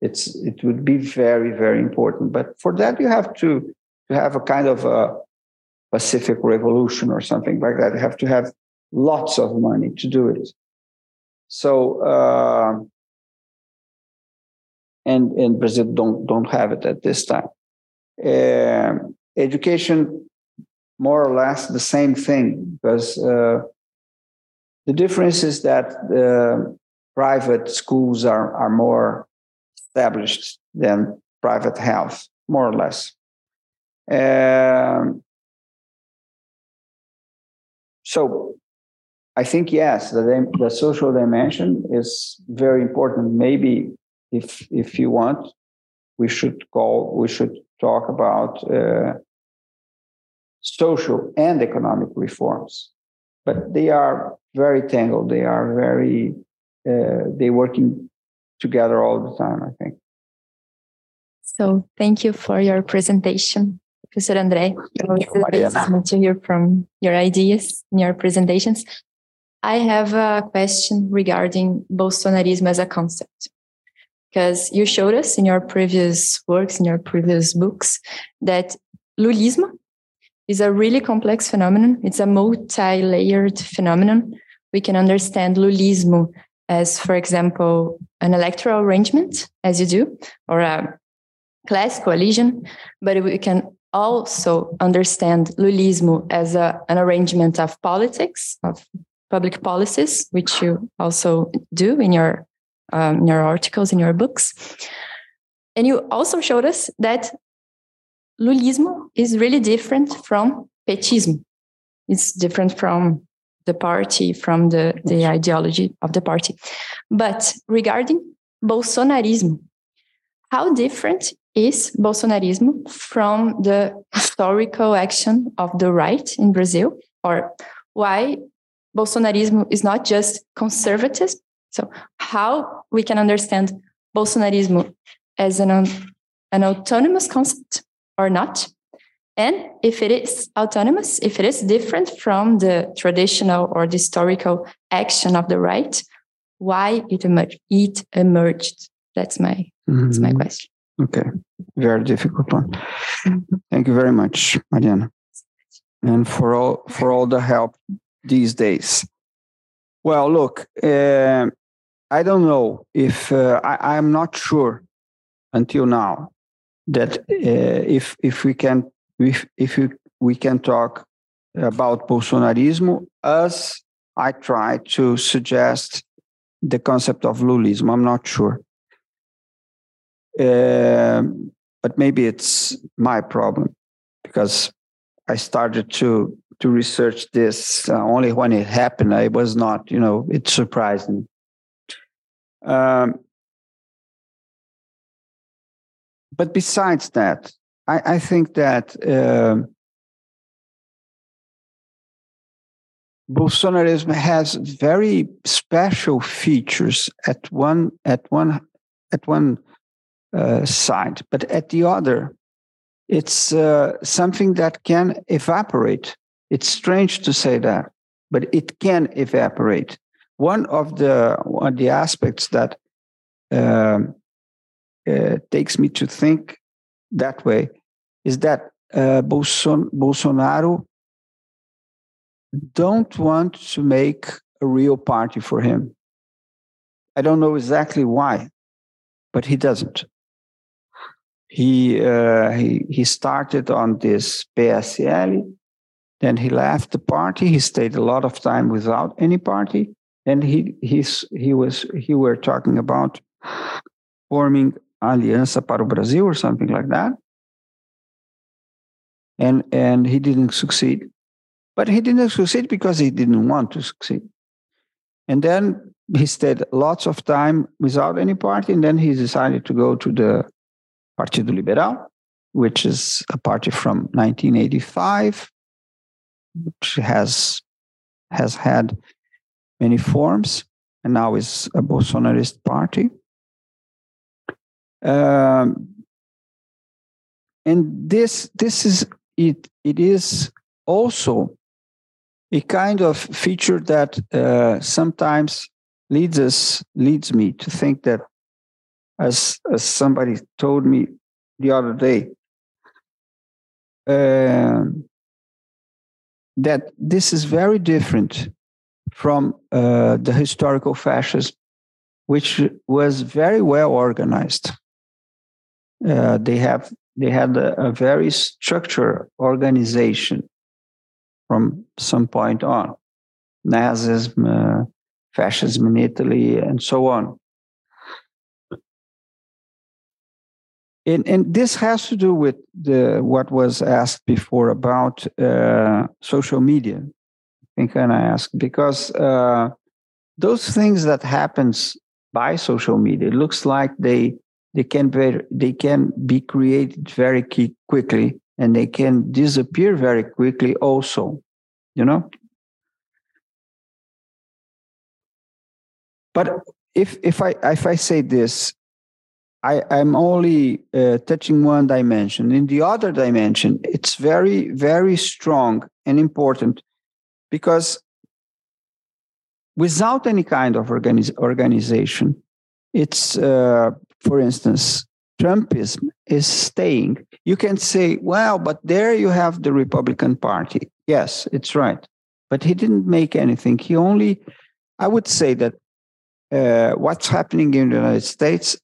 It's it would be very very important. But for that you have to to have a kind of a pacific revolution or something like that. You have to have lots of money to do it. So uh, and and brazil don't don't have it at this time. Uh, education more or less the same thing because uh, the difference is that the private schools are, are more established than private health, more or less. Um, so I think, yes, the, the social dimension is very important. Maybe if, if you want, we should call, we should talk about uh, social and economic reforms but they are very tangled. They are very uh, they working together all the time. I think. So thank you for your presentation, Professor André. It's to hear from your ideas in your presentations. I have a question regarding Bolsonarism as a concept. Because you showed us in your previous works, in your previous books, that Lulismo is a really complex phenomenon. It's a multi-layered phenomenon. We can understand Lulismo as, for example, an electoral arrangement, as you do, or a class coalition, but we can also understand Lulismo as a, an arrangement of politics, of public policies, which you also do in your um, in your articles, in your books. And you also showed us that Lulismo is really different from Petismo. It's different from the party, from the, the ideology of the party. But regarding Bolsonarismo, how different is Bolsonarismo from the historical action of the right in Brazil? Or why Bolsonarismo is not just conservative? So, how we can understand Bolsonarismo as an, an autonomous concept or not. And if it is autonomous, if it is different from the traditional or the historical action of the right, why it emerged? It emerged. That's my mm-hmm. that's my mm-hmm. question. Okay, very difficult one. Mm-hmm. Thank you very much, Mariana, and for all for all the help these days. Well, look, uh, I don't know if uh, I, I'm not sure until now that uh, if if we can if if we, we can talk about Bolsonarismo as I try to suggest the concept of Lulismo. I'm not sure. Uh, but maybe it's my problem because I started to to research this uh, only when it happened. I was not, you know, it surprised me. Um, but besides that, I, I think that uh, Bolsonarism has very special features at one at one at one uh, side, but at the other, it's uh, something that can evaporate. It's strange to say that, but it can evaporate. One of the one of the aspects that um, uh, takes me to think that way is that uh, Bolson- Bolsonaro don't want to make a real party for him. I don't know exactly why, but he doesn't. He uh, he he started on this PSL, then he left the party. He stayed a lot of time without any party, and he he's he was he were talking about forming Aliança para o Brasil or something like that, and and he didn't succeed. But he didn't succeed because he didn't want to succeed. And then he stayed lots of time without any party, and then he decided to go to the Partido Liberal, which is a party from 1985, which has has had many forms, and now is a Bolsonarist party. Um, and this this is it. It is also a kind of feature that uh, sometimes leads us leads me to think that as, as somebody told me the other day uh, that this is very different from uh, the historical fascism which was very well organized uh, they have they had a, a very structured organization from some point on Nazism, uh, fascism in Italy, and so on. And, and this has to do with the, what was asked before about uh, social media. I think I asked because uh, those things that happens by social media, it looks like they they can be, they can be created very quickly and they can disappear very quickly also you know? But if if i if i say this i i'm only uh, touching one dimension. In the other dimension it's very very strong and important because without any kind of organiz- organization it's uh, for instance Trumpism is staying. You can say, well, but there you have the Republican Party. Yes, it's right. But he didn't make anything. He only, I would say that uh, what's happening in the United States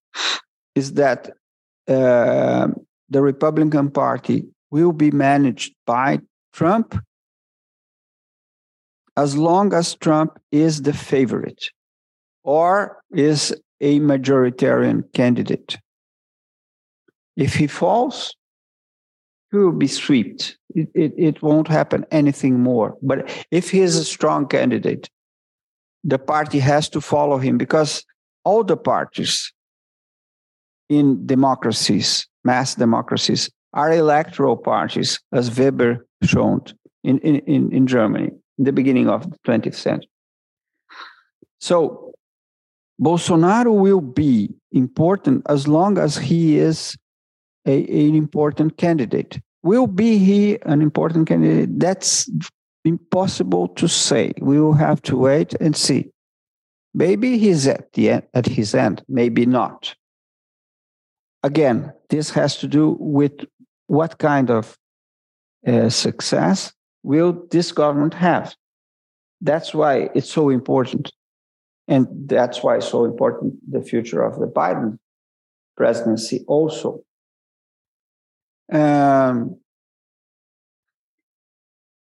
is that uh, the Republican Party will be managed by Trump as long as Trump is the favorite or is a majoritarian candidate. If he falls, he will be swept. It, it, it won't happen anything more. But if he is a strong candidate, the party has to follow him because all the parties in democracies, mass democracies, are electoral parties, as Weber showed in, in, in Germany in the beginning of the 20th century. So Bolsonaro will be important as long as he is a, an important candidate. Will be he an important candidate? That's impossible to say. We will have to wait and see. Maybe he's at the end, at his end, maybe not. Again, this has to do with what kind of uh, success will this government have. That's why it's so important. And that's why it's so important the future of the Biden presidency also. Um,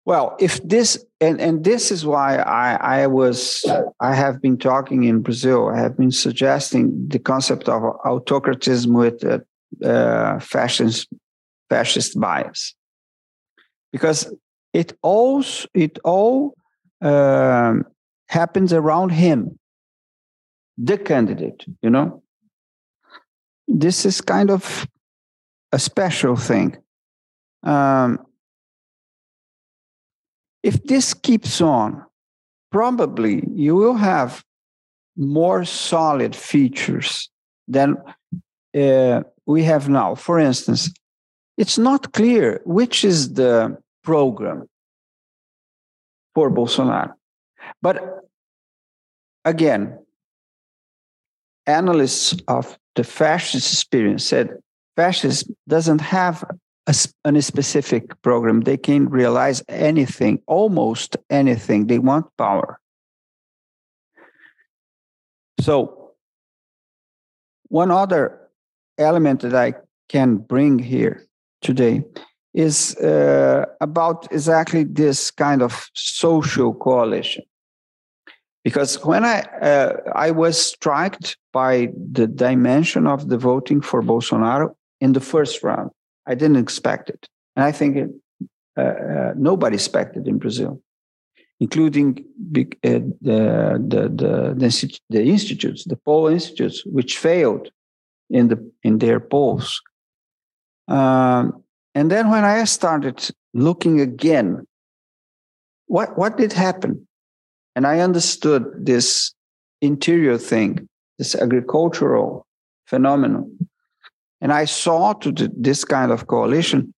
well, if this and and this is why I I was I have been talking in Brazil. I have been suggesting the concept of autocratism with uh, uh, fascist fascist bias, because it all it all um, happens around him, the candidate. You know, this is kind of a special thing. Um, if this keeps on, probably you will have more solid features than uh, we have now. For instance, it's not clear which is the program for Bolsonaro. But again, analysts of the fascist experience said fascism doesn't have a, a specific program. They can realize anything, almost anything. They want power. So, one other element that I can bring here today is uh, about exactly this kind of social coalition. Because when I uh, I was struck by the dimension of the voting for Bolsonaro in the first round, I didn't expect it, and I think it, uh, uh nobody expected in Brazil, including uh, the, the, the the the institutes, the poll institutes, which failed in the in their polls. Um, and then when I started looking again, what, what did happen? And I understood this interior thing, this agricultural phenomenon. And I saw to the, this kind of coalition,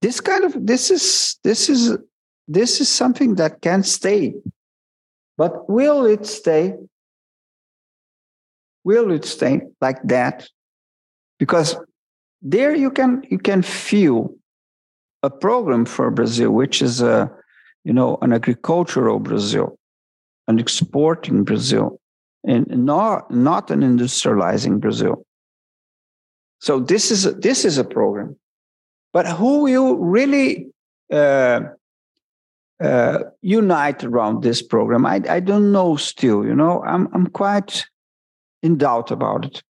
this kind of this is this is this is something that can stay. But will it stay? Will it stay like that? Because there you can you can feel a program for Brazil, which is a you know an agricultural Brazil, an exporting Brazil, and not not an industrializing Brazil. So this is a, this is a program, but who will really uh, uh, unite around this program? I I don't know still. You know, I'm I'm quite in doubt about it.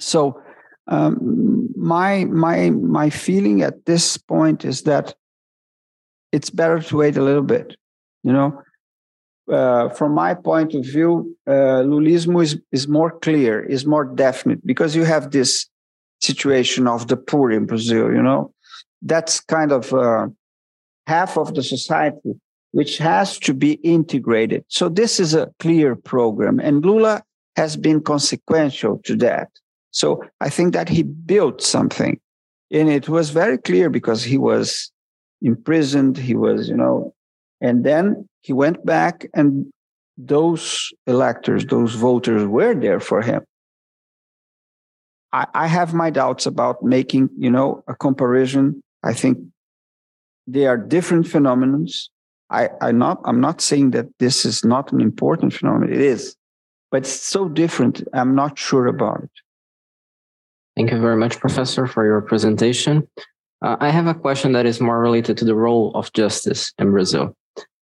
So um, my my my feeling at this point is that it's better to wait a little bit. You know, uh, from my point of view, uh, Lulismo is is more clear, is more definite because you have this situation of the poor in Brazil. You know, that's kind of uh, half of the society which has to be integrated. So this is a clear program, and Lula has been consequential to that. So I think that he built something. And it was very clear because he was imprisoned, he was, you know, and then he went back and those electors, those voters were there for him. I, I have my doubts about making, you know, a comparison. I think they are different phenomena. I, I not I'm not saying that this is not an important phenomenon. It is, but it's so different. I'm not sure about it. Thank you very much, Professor, for your presentation. Uh, I have a question that is more related to the role of justice in Brazil.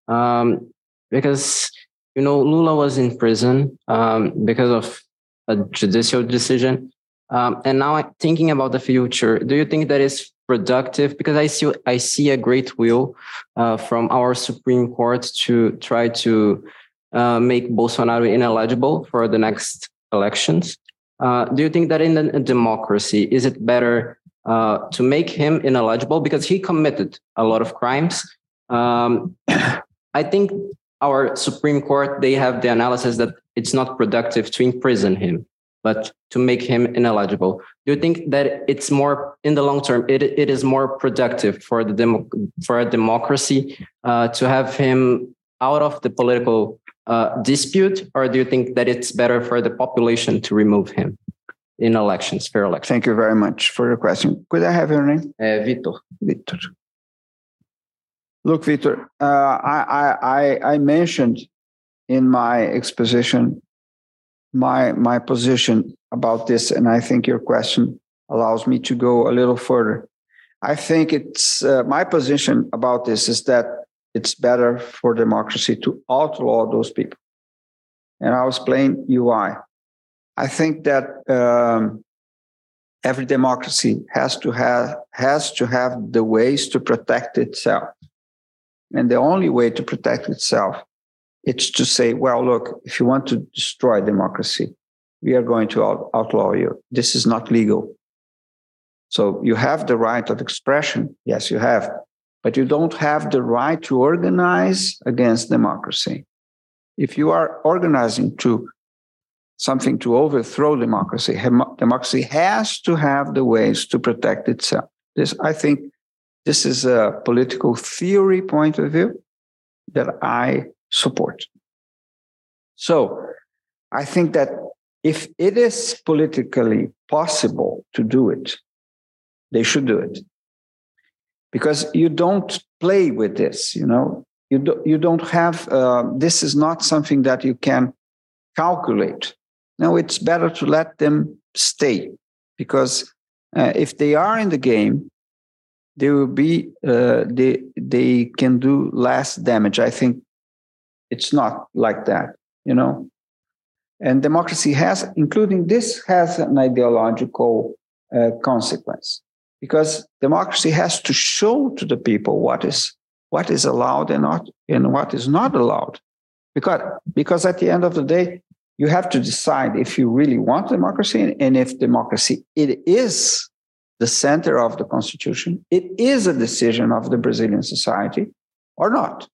Um, because, you know, Lula was in prison um, because of a judicial decision. Um, and now I'm thinking about the future. Do you think that is productive? Because I see, I see a great will uh, from our Supreme Court to try to uh, make Bolsonaro ineligible for the next elections. Uh, do you think that in a democracy, is it better uh, to make him ineligible because he committed a lot of crimes? Um, I think our Supreme Court they have the analysis that it's not productive to imprison him, but to make him ineligible. Do you think that it's more in the long term? It it is more productive for the demo, for a democracy uh, to have him out of the political uh, dispute, or do you think that it's better for the population to remove him in elections, fair elections? Thank you very much for your question. Could I have your name? Uh, Vitor. Vitor. Look, Vitor, uh, I, I, I mentioned in my exposition my my position about this, and I think your question allows me to go a little further. I think it's uh, my position about this is that it's better for democracy to outlaw those people. And I'll explain you why. I think that um, every democracy has to have has to have the ways to protect itself, and the only way to protect itself it's to say, well, look, if you want to destroy democracy, we are going to out- outlaw you. This is not legal. So you have the right of expression. Yes, you have but you don't have the right to organize against democracy. if you are organizing to something to overthrow democracy, democracy has to have the ways to protect itself. This, I think, this is a political theory point of view that I support. So I think that if it is politically possible to do it, they should do it. Because you don't play with this, you know, you, do, you don't have, uh, this is not something that you can calculate. No, it's better to let them stay because uh, if they are in the game, they will be, uh, they, they can do less damage. I think it's not like that, you know. And democracy has, including this, has an ideological uh, consequence because democracy has to show to the people what is what is allowed and not and what is not allowed. Because because at the end of the day, you have to decide if you really want democracy and if democracy it is the center of the constitution, it is a decision of the Brazilian society or not.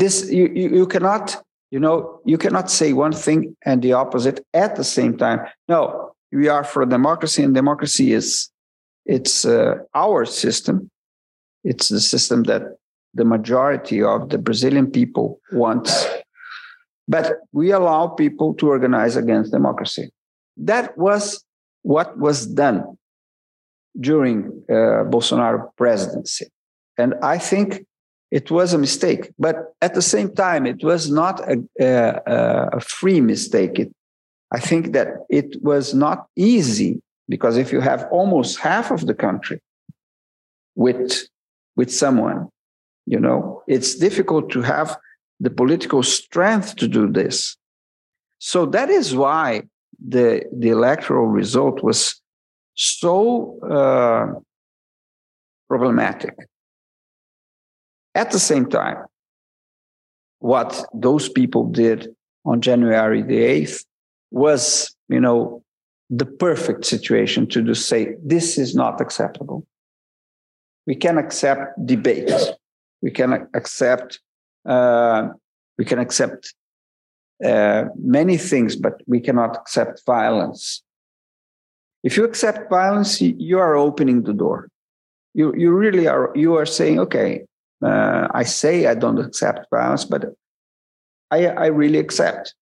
This you, you, you cannot you know, you cannot say one thing and the opposite at the same time. No, we are for democracy, and democracy is it's uh, our system. It's the system that the majority of the Brazilian people wants. But we allow people to organize against democracy. That was what was done during uh, Bolsonaro presidency. And I think it was a mistake. But at the same time, it was not a, a, a free mistake. It, I think that it was not easy because if you have almost half of the country with with someone, you know, it's difficult to have the political strength to do this. So that is why the the electoral result was so uh, problematic at the same time, what those people did on January the 8th was, you know, the perfect situation to just say, this is not acceptable. We can accept debates. We can accept, uh, we can accept uh, many things, but we cannot accept violence. If you accept violence, you are opening the door. You, you really are, you are saying, okay, uh, I say I don't accept violence, but I, I really accept.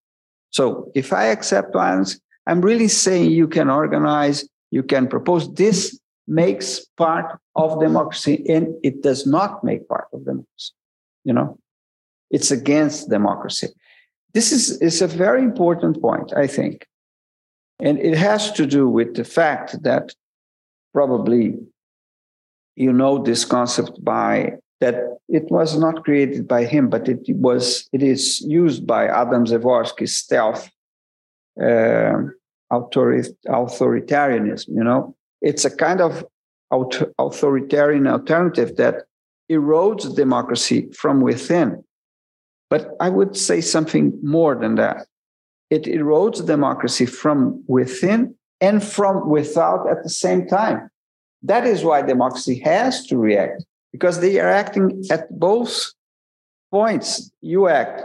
So if I accept violence, I'm really saying you can organize, you can propose. This makes part of democracy, and it does not make part of democracy. You know, it's against democracy. This is, is a very important point, I think. And it has to do with the fact that probably you know this concept by that it was not created by him, but it was it is used by Adam Przeworski's stealth uh, authoritarianism. You know, it's a kind of authoritarian alternative that erodes democracy from within. But I would say something more than that. It erodes democracy from within and from without at the same time. That is why democracy has to react because they are acting at both points. You act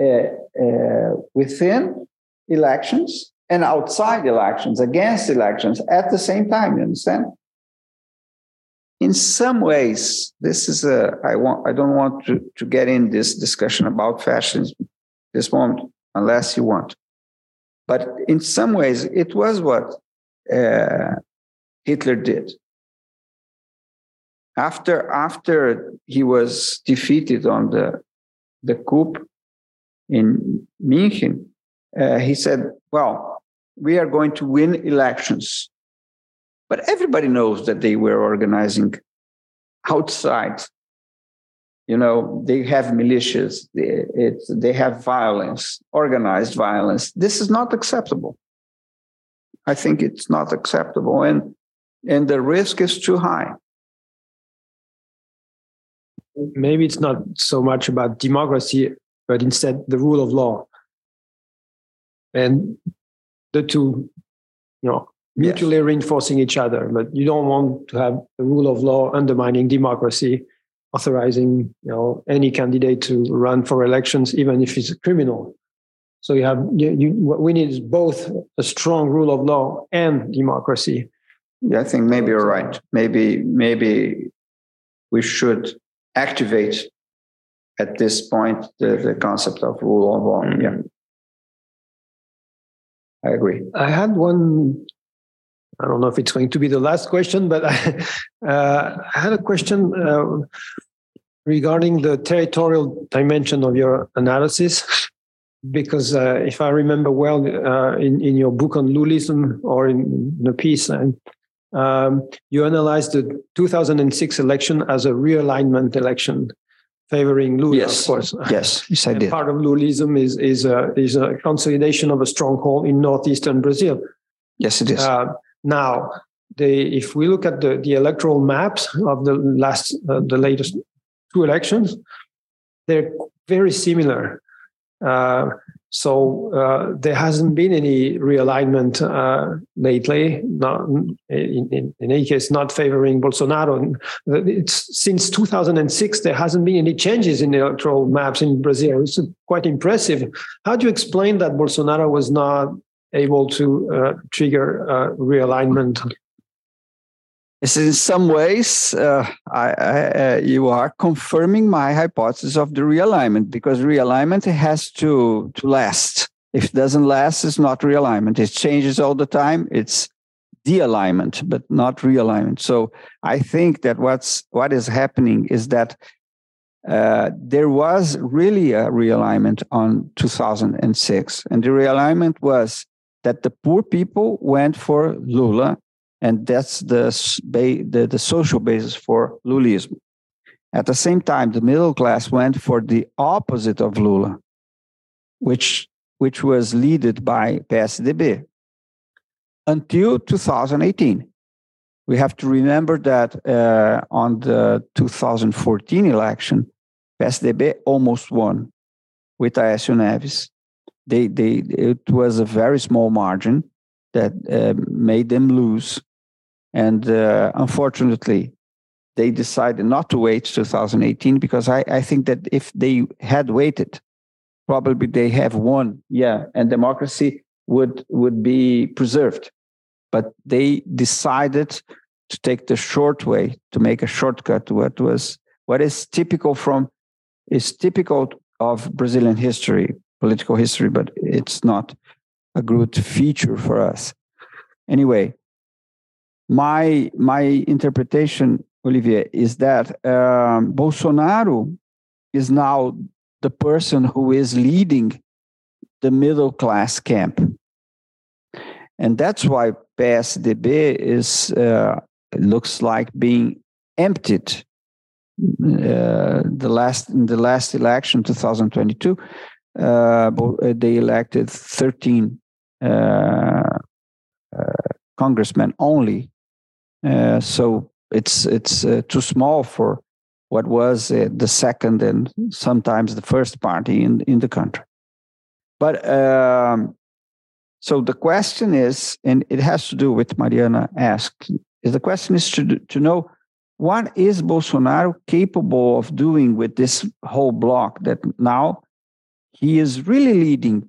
uh, uh, within elections and outside elections, against elections at the same time. You understand? In some ways, this is a. I want. I don't want to, to get in this discussion about fascism this moment, unless you want. But in some ways, it was what uh, Hitler did after after he was defeated on the the coup in München, uh, he said, "Well, we are going to win elections." But everybody knows that they were organizing outside. You know, they have militias, they, it, they have violence, organized violence. This is not acceptable. I think it's not acceptable, and and the risk is too high maybe it's not so much about democracy, but instead the rule of law. And the two, you know, mutually yes. reinforcing each other. But you don't want to have the rule of law undermining democracy authorizing you know any candidate to run for elections, even if he's a criminal. So you have you, you, what we need is both a strong rule of law and democracy. Yeah, I think maybe you're right. Maybe maybe we should activate at this point the, the concept of rule of law. Mm-hmm. Yeah. I agree. I had one. I don't know if it's going to be the last question, but I, uh, I had a question uh, regarding the territorial dimension of your analysis. Because uh, if I remember well, uh, in, in your book on Lulism or in the piece, um, you analyzed the 2006 election as a realignment election favoring Lula, yes. of course. Yes, yes, I did. Part of Lulism is is a is a consolidation of a stronghold in northeastern Brazil. Yes, it is. Uh, now, the if we look at the the electoral maps of the last uh, the latest two elections, they're very similar. Uh, so uh, there hasn't been any realignment uh, lately. Not in, in, in, any case, not favoring Bolsonaro. It's since 2006 there hasn't been any changes in the electoral maps in Brazil. It's quite impressive. How do you explain that Bolsonaro was not able to uh, trigger uh, realignment? in some ways, uh, I, I, you are confirming my hypothesis of the realignment because realignment has to to last. If it doesn't last, it's not realignment. It changes all the time. It's de-alignment, but not realignment. So I think that what's what is happening is that uh, there was really a realignment on 2006, and the realignment was that the poor people went for Lula and that's the, the, the social basis for Lulism. At the same time, the middle class went for the opposite of Lula, which, which was led by PSDB until 2018. We have to remember that uh, on the 2014 election, PSDB almost won with Aécio Neves. They, they, it was a very small margin that uh, made them lose and uh, unfortunately, they decided not to wait 2018 because I, I think that if they had waited, probably they have won. Yeah, and democracy would would be preserved. But they decided to take the short way, to make a shortcut to what was what is typical from is typical of Brazilian history, political history, but it's not a good feature for us. Anyway, my my interpretation, Olivier, is that um, Bolsonaro is now the person who is leading the middle class camp, and that's why PSDB is uh, looks like being emptied. Uh, the last in the last election, 2022, uh, they elected 13 uh, uh, congressmen only uh, so it's it's uh, too small for what was uh, the second and sometimes the first party in in the country. But um, so the question is, and it has to do with Mariana asked. Is the question is to to know what is Bolsonaro capable of doing with this whole block that now he is really leading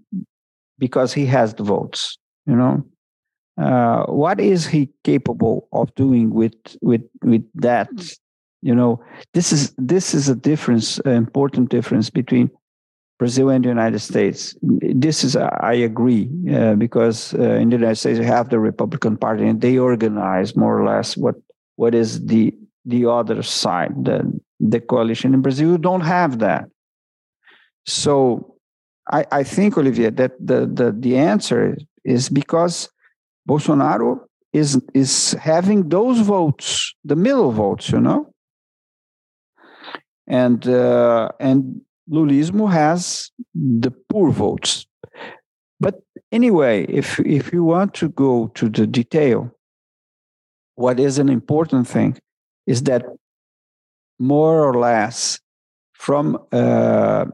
because he has the votes, you know. Uh, what is he capable of doing with with with that? You know this is this is a difference an important difference between brazil and the united states. This is i agree uh, because uh, in the united states you have the republican party and they organize more or less what what is the the other side the the coalition in brazil. You don't have that. So i i think olivier that the the, the answer is because Bolsonaro is is having those votes, the middle votes, you know, and uh, and Lulismo has the poor votes. But anyway, if if you want to go to the detail, what is an important thing is that more or less from uh,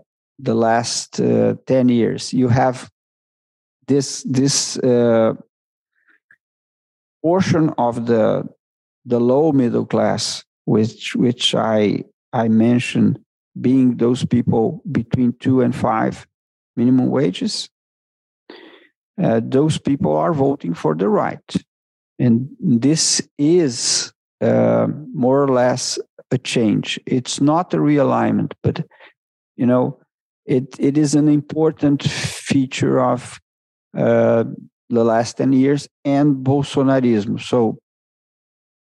the last uh, 10 years you have this this uh, portion of the the low middle class, which which I I mentioned being those people between two and five minimum wages, uh, those people are voting for the right. And this is uh, more or less a change. It's not a realignment, but you know, it it is an important feature of uh, the last ten years and Bolsonarism. So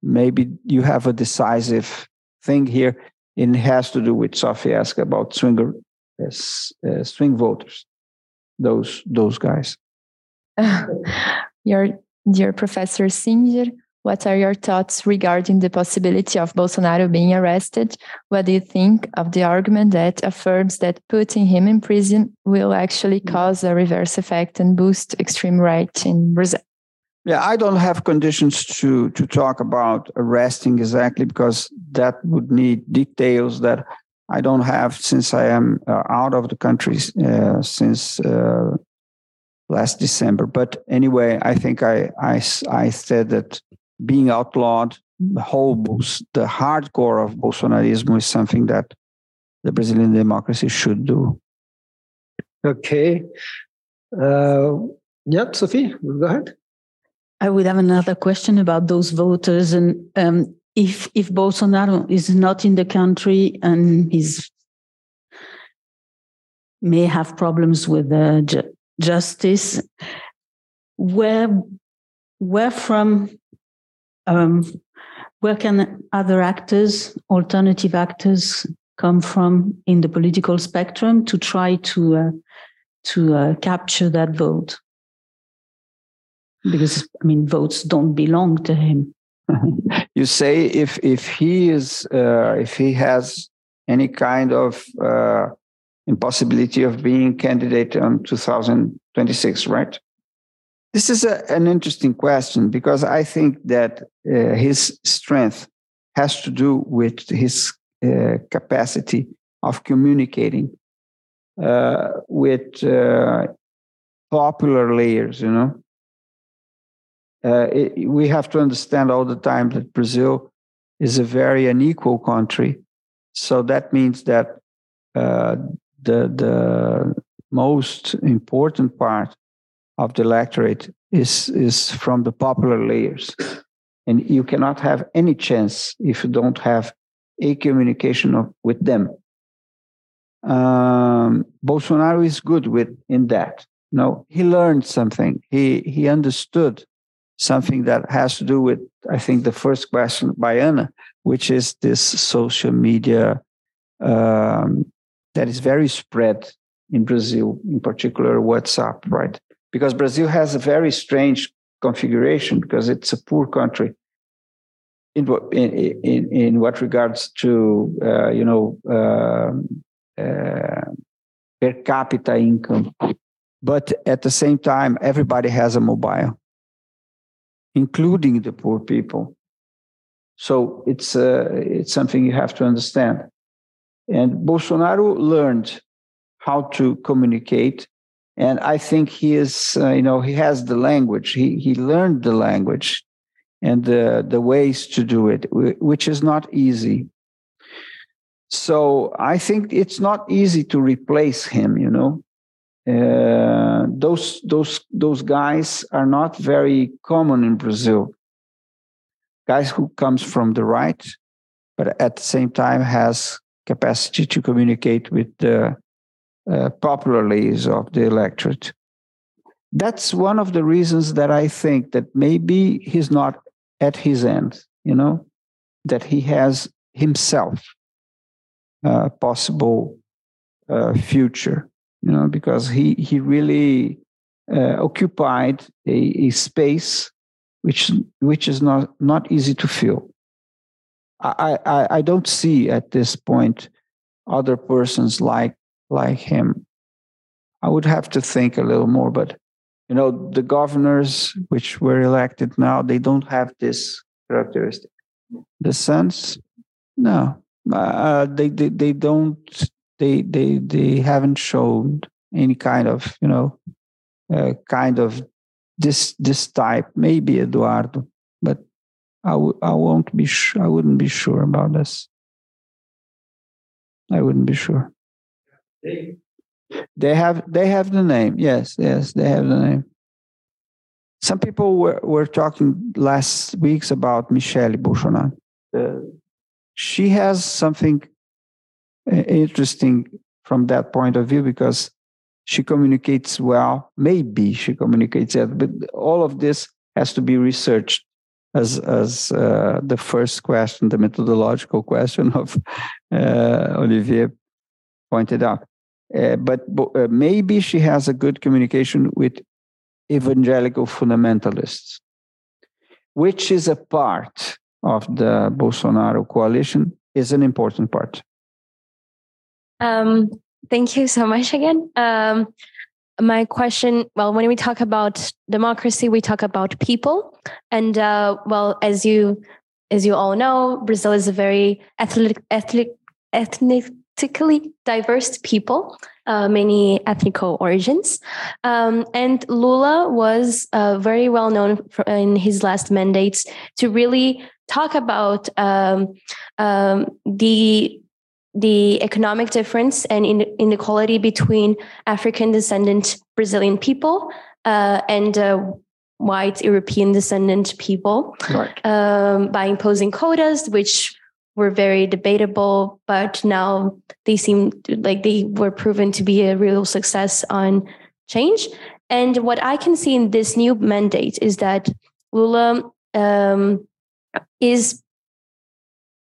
maybe you have a decisive thing here. It has to do with Sophie asked about swinger, uh, swing voters, those those guys. your dear Professor Singer, what are your thoughts regarding the possibility of Bolsonaro being arrested? What do you think of the argument that affirms that putting him in prison will actually mm. cause a reverse effect and boost extreme right in Brazil? Yeah, I don't have conditions to to talk about arresting exactly because that would need details that I don't have since I am uh, out of the country uh, since uh, last December. But anyway, I think I I, I said that being outlawed, the whole the hardcore of Bolsonarism is something that the Brazilian democracy should do. Okay. Uh, yep, Sophie, go ahead. I would have another question about those voters, and um, if if Bolsonaro is not in the country and he's may have problems with uh, ju- justice, where where from um, where can other actors, alternative actors, come from in the political spectrum to try to uh, to uh, capture that vote? Because I mean, votes don't belong to him. you say if if he is uh, if he has any kind of uh, impossibility of being candidate on 2026, right? This is a, an interesting question because I think that uh, his strength has to do with his uh, capacity of communicating uh, with uh, popular layers, you know. Uh, it, we have to understand all the time that Brazil is a very unequal country. So that means that uh, the, the most important part of the electorate is is from the popular layers. And you cannot have any chance if you don't have a communication of, with them. Um, bolsonaro is good with in that. No he learned something. He he understood something that has to do with i think the first question by anna which is this social media um, that is very spread in brazil in particular whatsapp right because Brazil has a very strange configuration because it's a poor country in in in, in what regards to uh, you know uh, uh, per capita income, but at the same time everybody has a mobile, including the poor people. So it's uh, it's something you have to understand. And Bolsonaro learned how to communicate and I think he is, uh, you know, he has the language. He he learned the language and the the ways to do it, which is not easy. So I think it's not easy to replace him. You know, uh, those those those guys are not very common in Brazil. Guys who comes from the right, but at the same time has capacity to communicate with the uh, popularly of the electorate. That's one of the reasons that I think that maybe he's not at his end, you know, that he has himself possible uh, future, you know, because he, he really uh, occupied a, a, space which, which is not, not easy to fill. I, I, I don't see at this point other persons like like him. I would have to think a little more, but you know, the governors which were elected now, they don't have this characteristic. The sons, no, uh, they, they they don't they they they haven't shown any kind of you know uh, kind of this this type. Maybe Eduardo, but I w- I won't be sh- I wouldn't be sure about this. I wouldn't be sure. They have they have the name. Yes, yes, they have the name. Some people were, were talking last weeks about Michelle Bolsonaro. Uh, she has something uh, interesting from that point of view because she communicates well. Maybe she communicates well, but all of this has to be researched as as uh, the first question, the methodological question of uh, Olivier pointed out. Uh, but uh, maybe she has a good communication with evangelical fundamentalists, which is a part of the Bolsonaro coalition, is an important part. Um, thank you so much again. Um, my question well when we talk about democracy we talk about people and uh, well as you as you all know brazil is a very ethnic, ethnic ethnically diverse people uh, many ethnical origins um, and lula was uh, very well known for, in his last mandates to really talk about um, um, the the economic difference and inequality between African descendant Brazilian people uh, and uh, white European descendant people right. um, by imposing quotas, which were very debatable, but now they seem like they were proven to be a real success on change. And what I can see in this new mandate is that Lula um, is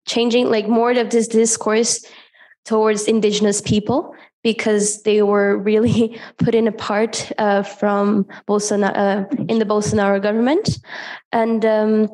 changing like more of this discourse towards indigenous people because they were really put in apart uh, from Bolsonaro uh, in the Bolsonaro government, and um,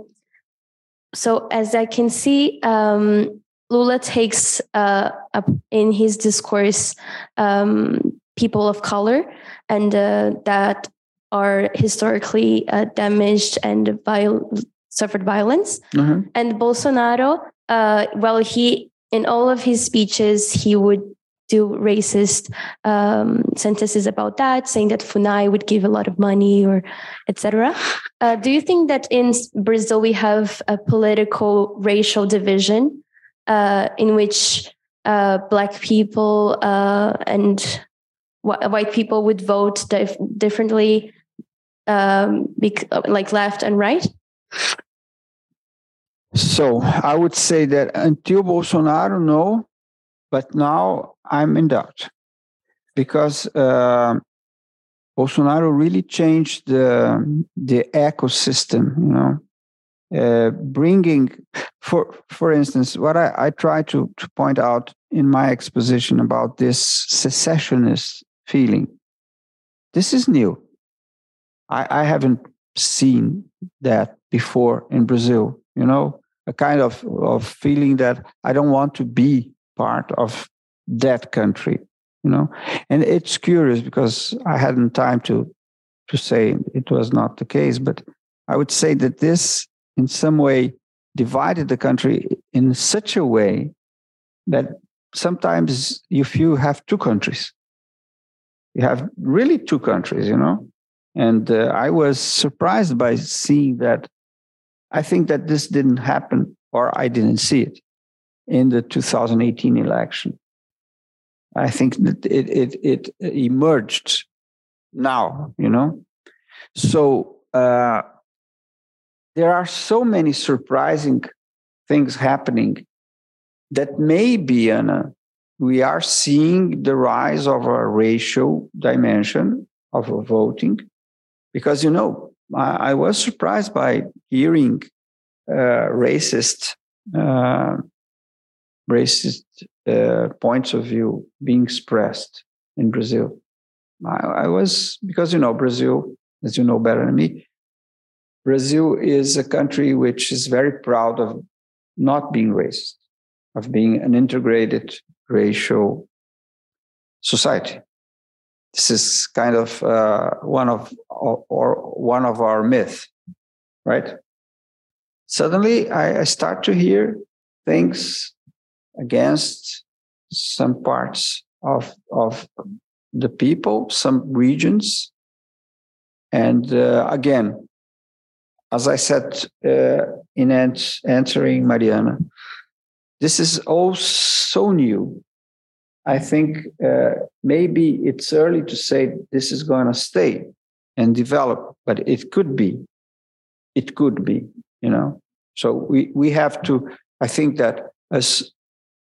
so as I can see, um, Lula takes uh, up in his discourse um, people of color and uh, that are historically uh, damaged and viol- suffered violence, mm-hmm. and Bolsonaro. Uh, well, he in all of his speeches, he would do racist um, sentences about that, saying that FUNAI would give a lot of money or etc. Uh, do you think that in Brazil we have a political racial division uh, in which uh, black people uh, and wh- white people would vote dif- differently, um, like left and right? So I would say that until Bolsonaro, no, but now I'm in doubt because uh, Bolsonaro really changed the the ecosystem. You know, uh, bringing for for instance, what I, I try to to point out in my exposition about this secessionist feeling. This is new. I, I haven't seen that before in Brazil. You know, a kind of, of feeling that I don't want to be part of that country, you know. And it's curious because I hadn't time to to say it was not the case, but I would say that this in some way divided the country in such a way that sometimes you feel you have two countries. You have really two countries, you know. And uh, I was surprised by seeing that I think that this didn't happen, or I didn't see it in the 2018 election. I think that it, it, it emerged now, you know. So uh, there are so many surprising things happening that maybe, Anna, we are seeing the rise of a racial dimension of voting because, you know, I, I was surprised by hearing uh, racist uh, racist uh, points of view being expressed in Brazil. I, I, was because you know Brazil, as you know better than me. Brazil is a country which is very proud of not being racist, of being an integrated racial society this is kind of uh, one of or, or, one of our myth, right? Suddenly, I, I start to hear things against some parts of of the people, some regions, and uh, again, as I said uh, in answering Mariana, this is all so new I think uh, maybe it's early to say this is going to stay and develop, but it could be. It could be, you know. So we, we have to, I think that as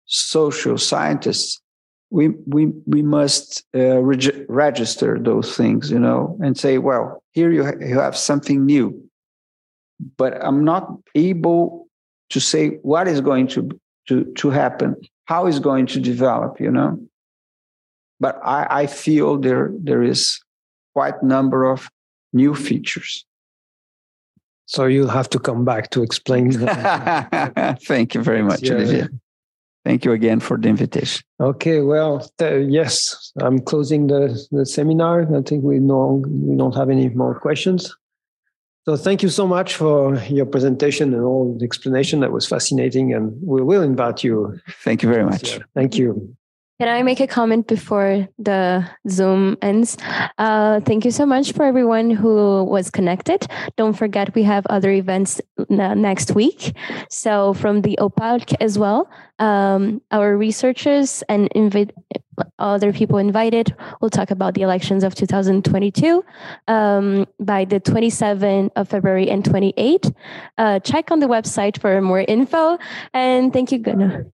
social scientists, we, we, we must uh, reg- register those things, you know, and say, well, here you, ha- you have something new. But I'm not able to say what is going to, to, to happen how is going to develop, you know. But I, I feel there there is quite a number of new features. So you'll have to come back to explain. Thank you very much, yeah. Olivier. Thank you again for the invitation. Okay, well, th- yes, I'm closing the, the seminar. I think we know we don't have any more questions. So thank you so much for your presentation and all the explanation. That was fascinating, and we will invite you. Thank you very much. Thank you. Can I make a comment before the Zoom ends? Uh, thank you so much for everyone who was connected. Don't forget, we have other events next week. So, from the OPALC as well, um, our researchers and invi- other people invited will talk about the elections of 2022 um, by the 27th of February and 28th. Uh, check on the website for more info. And thank you, Gunnar.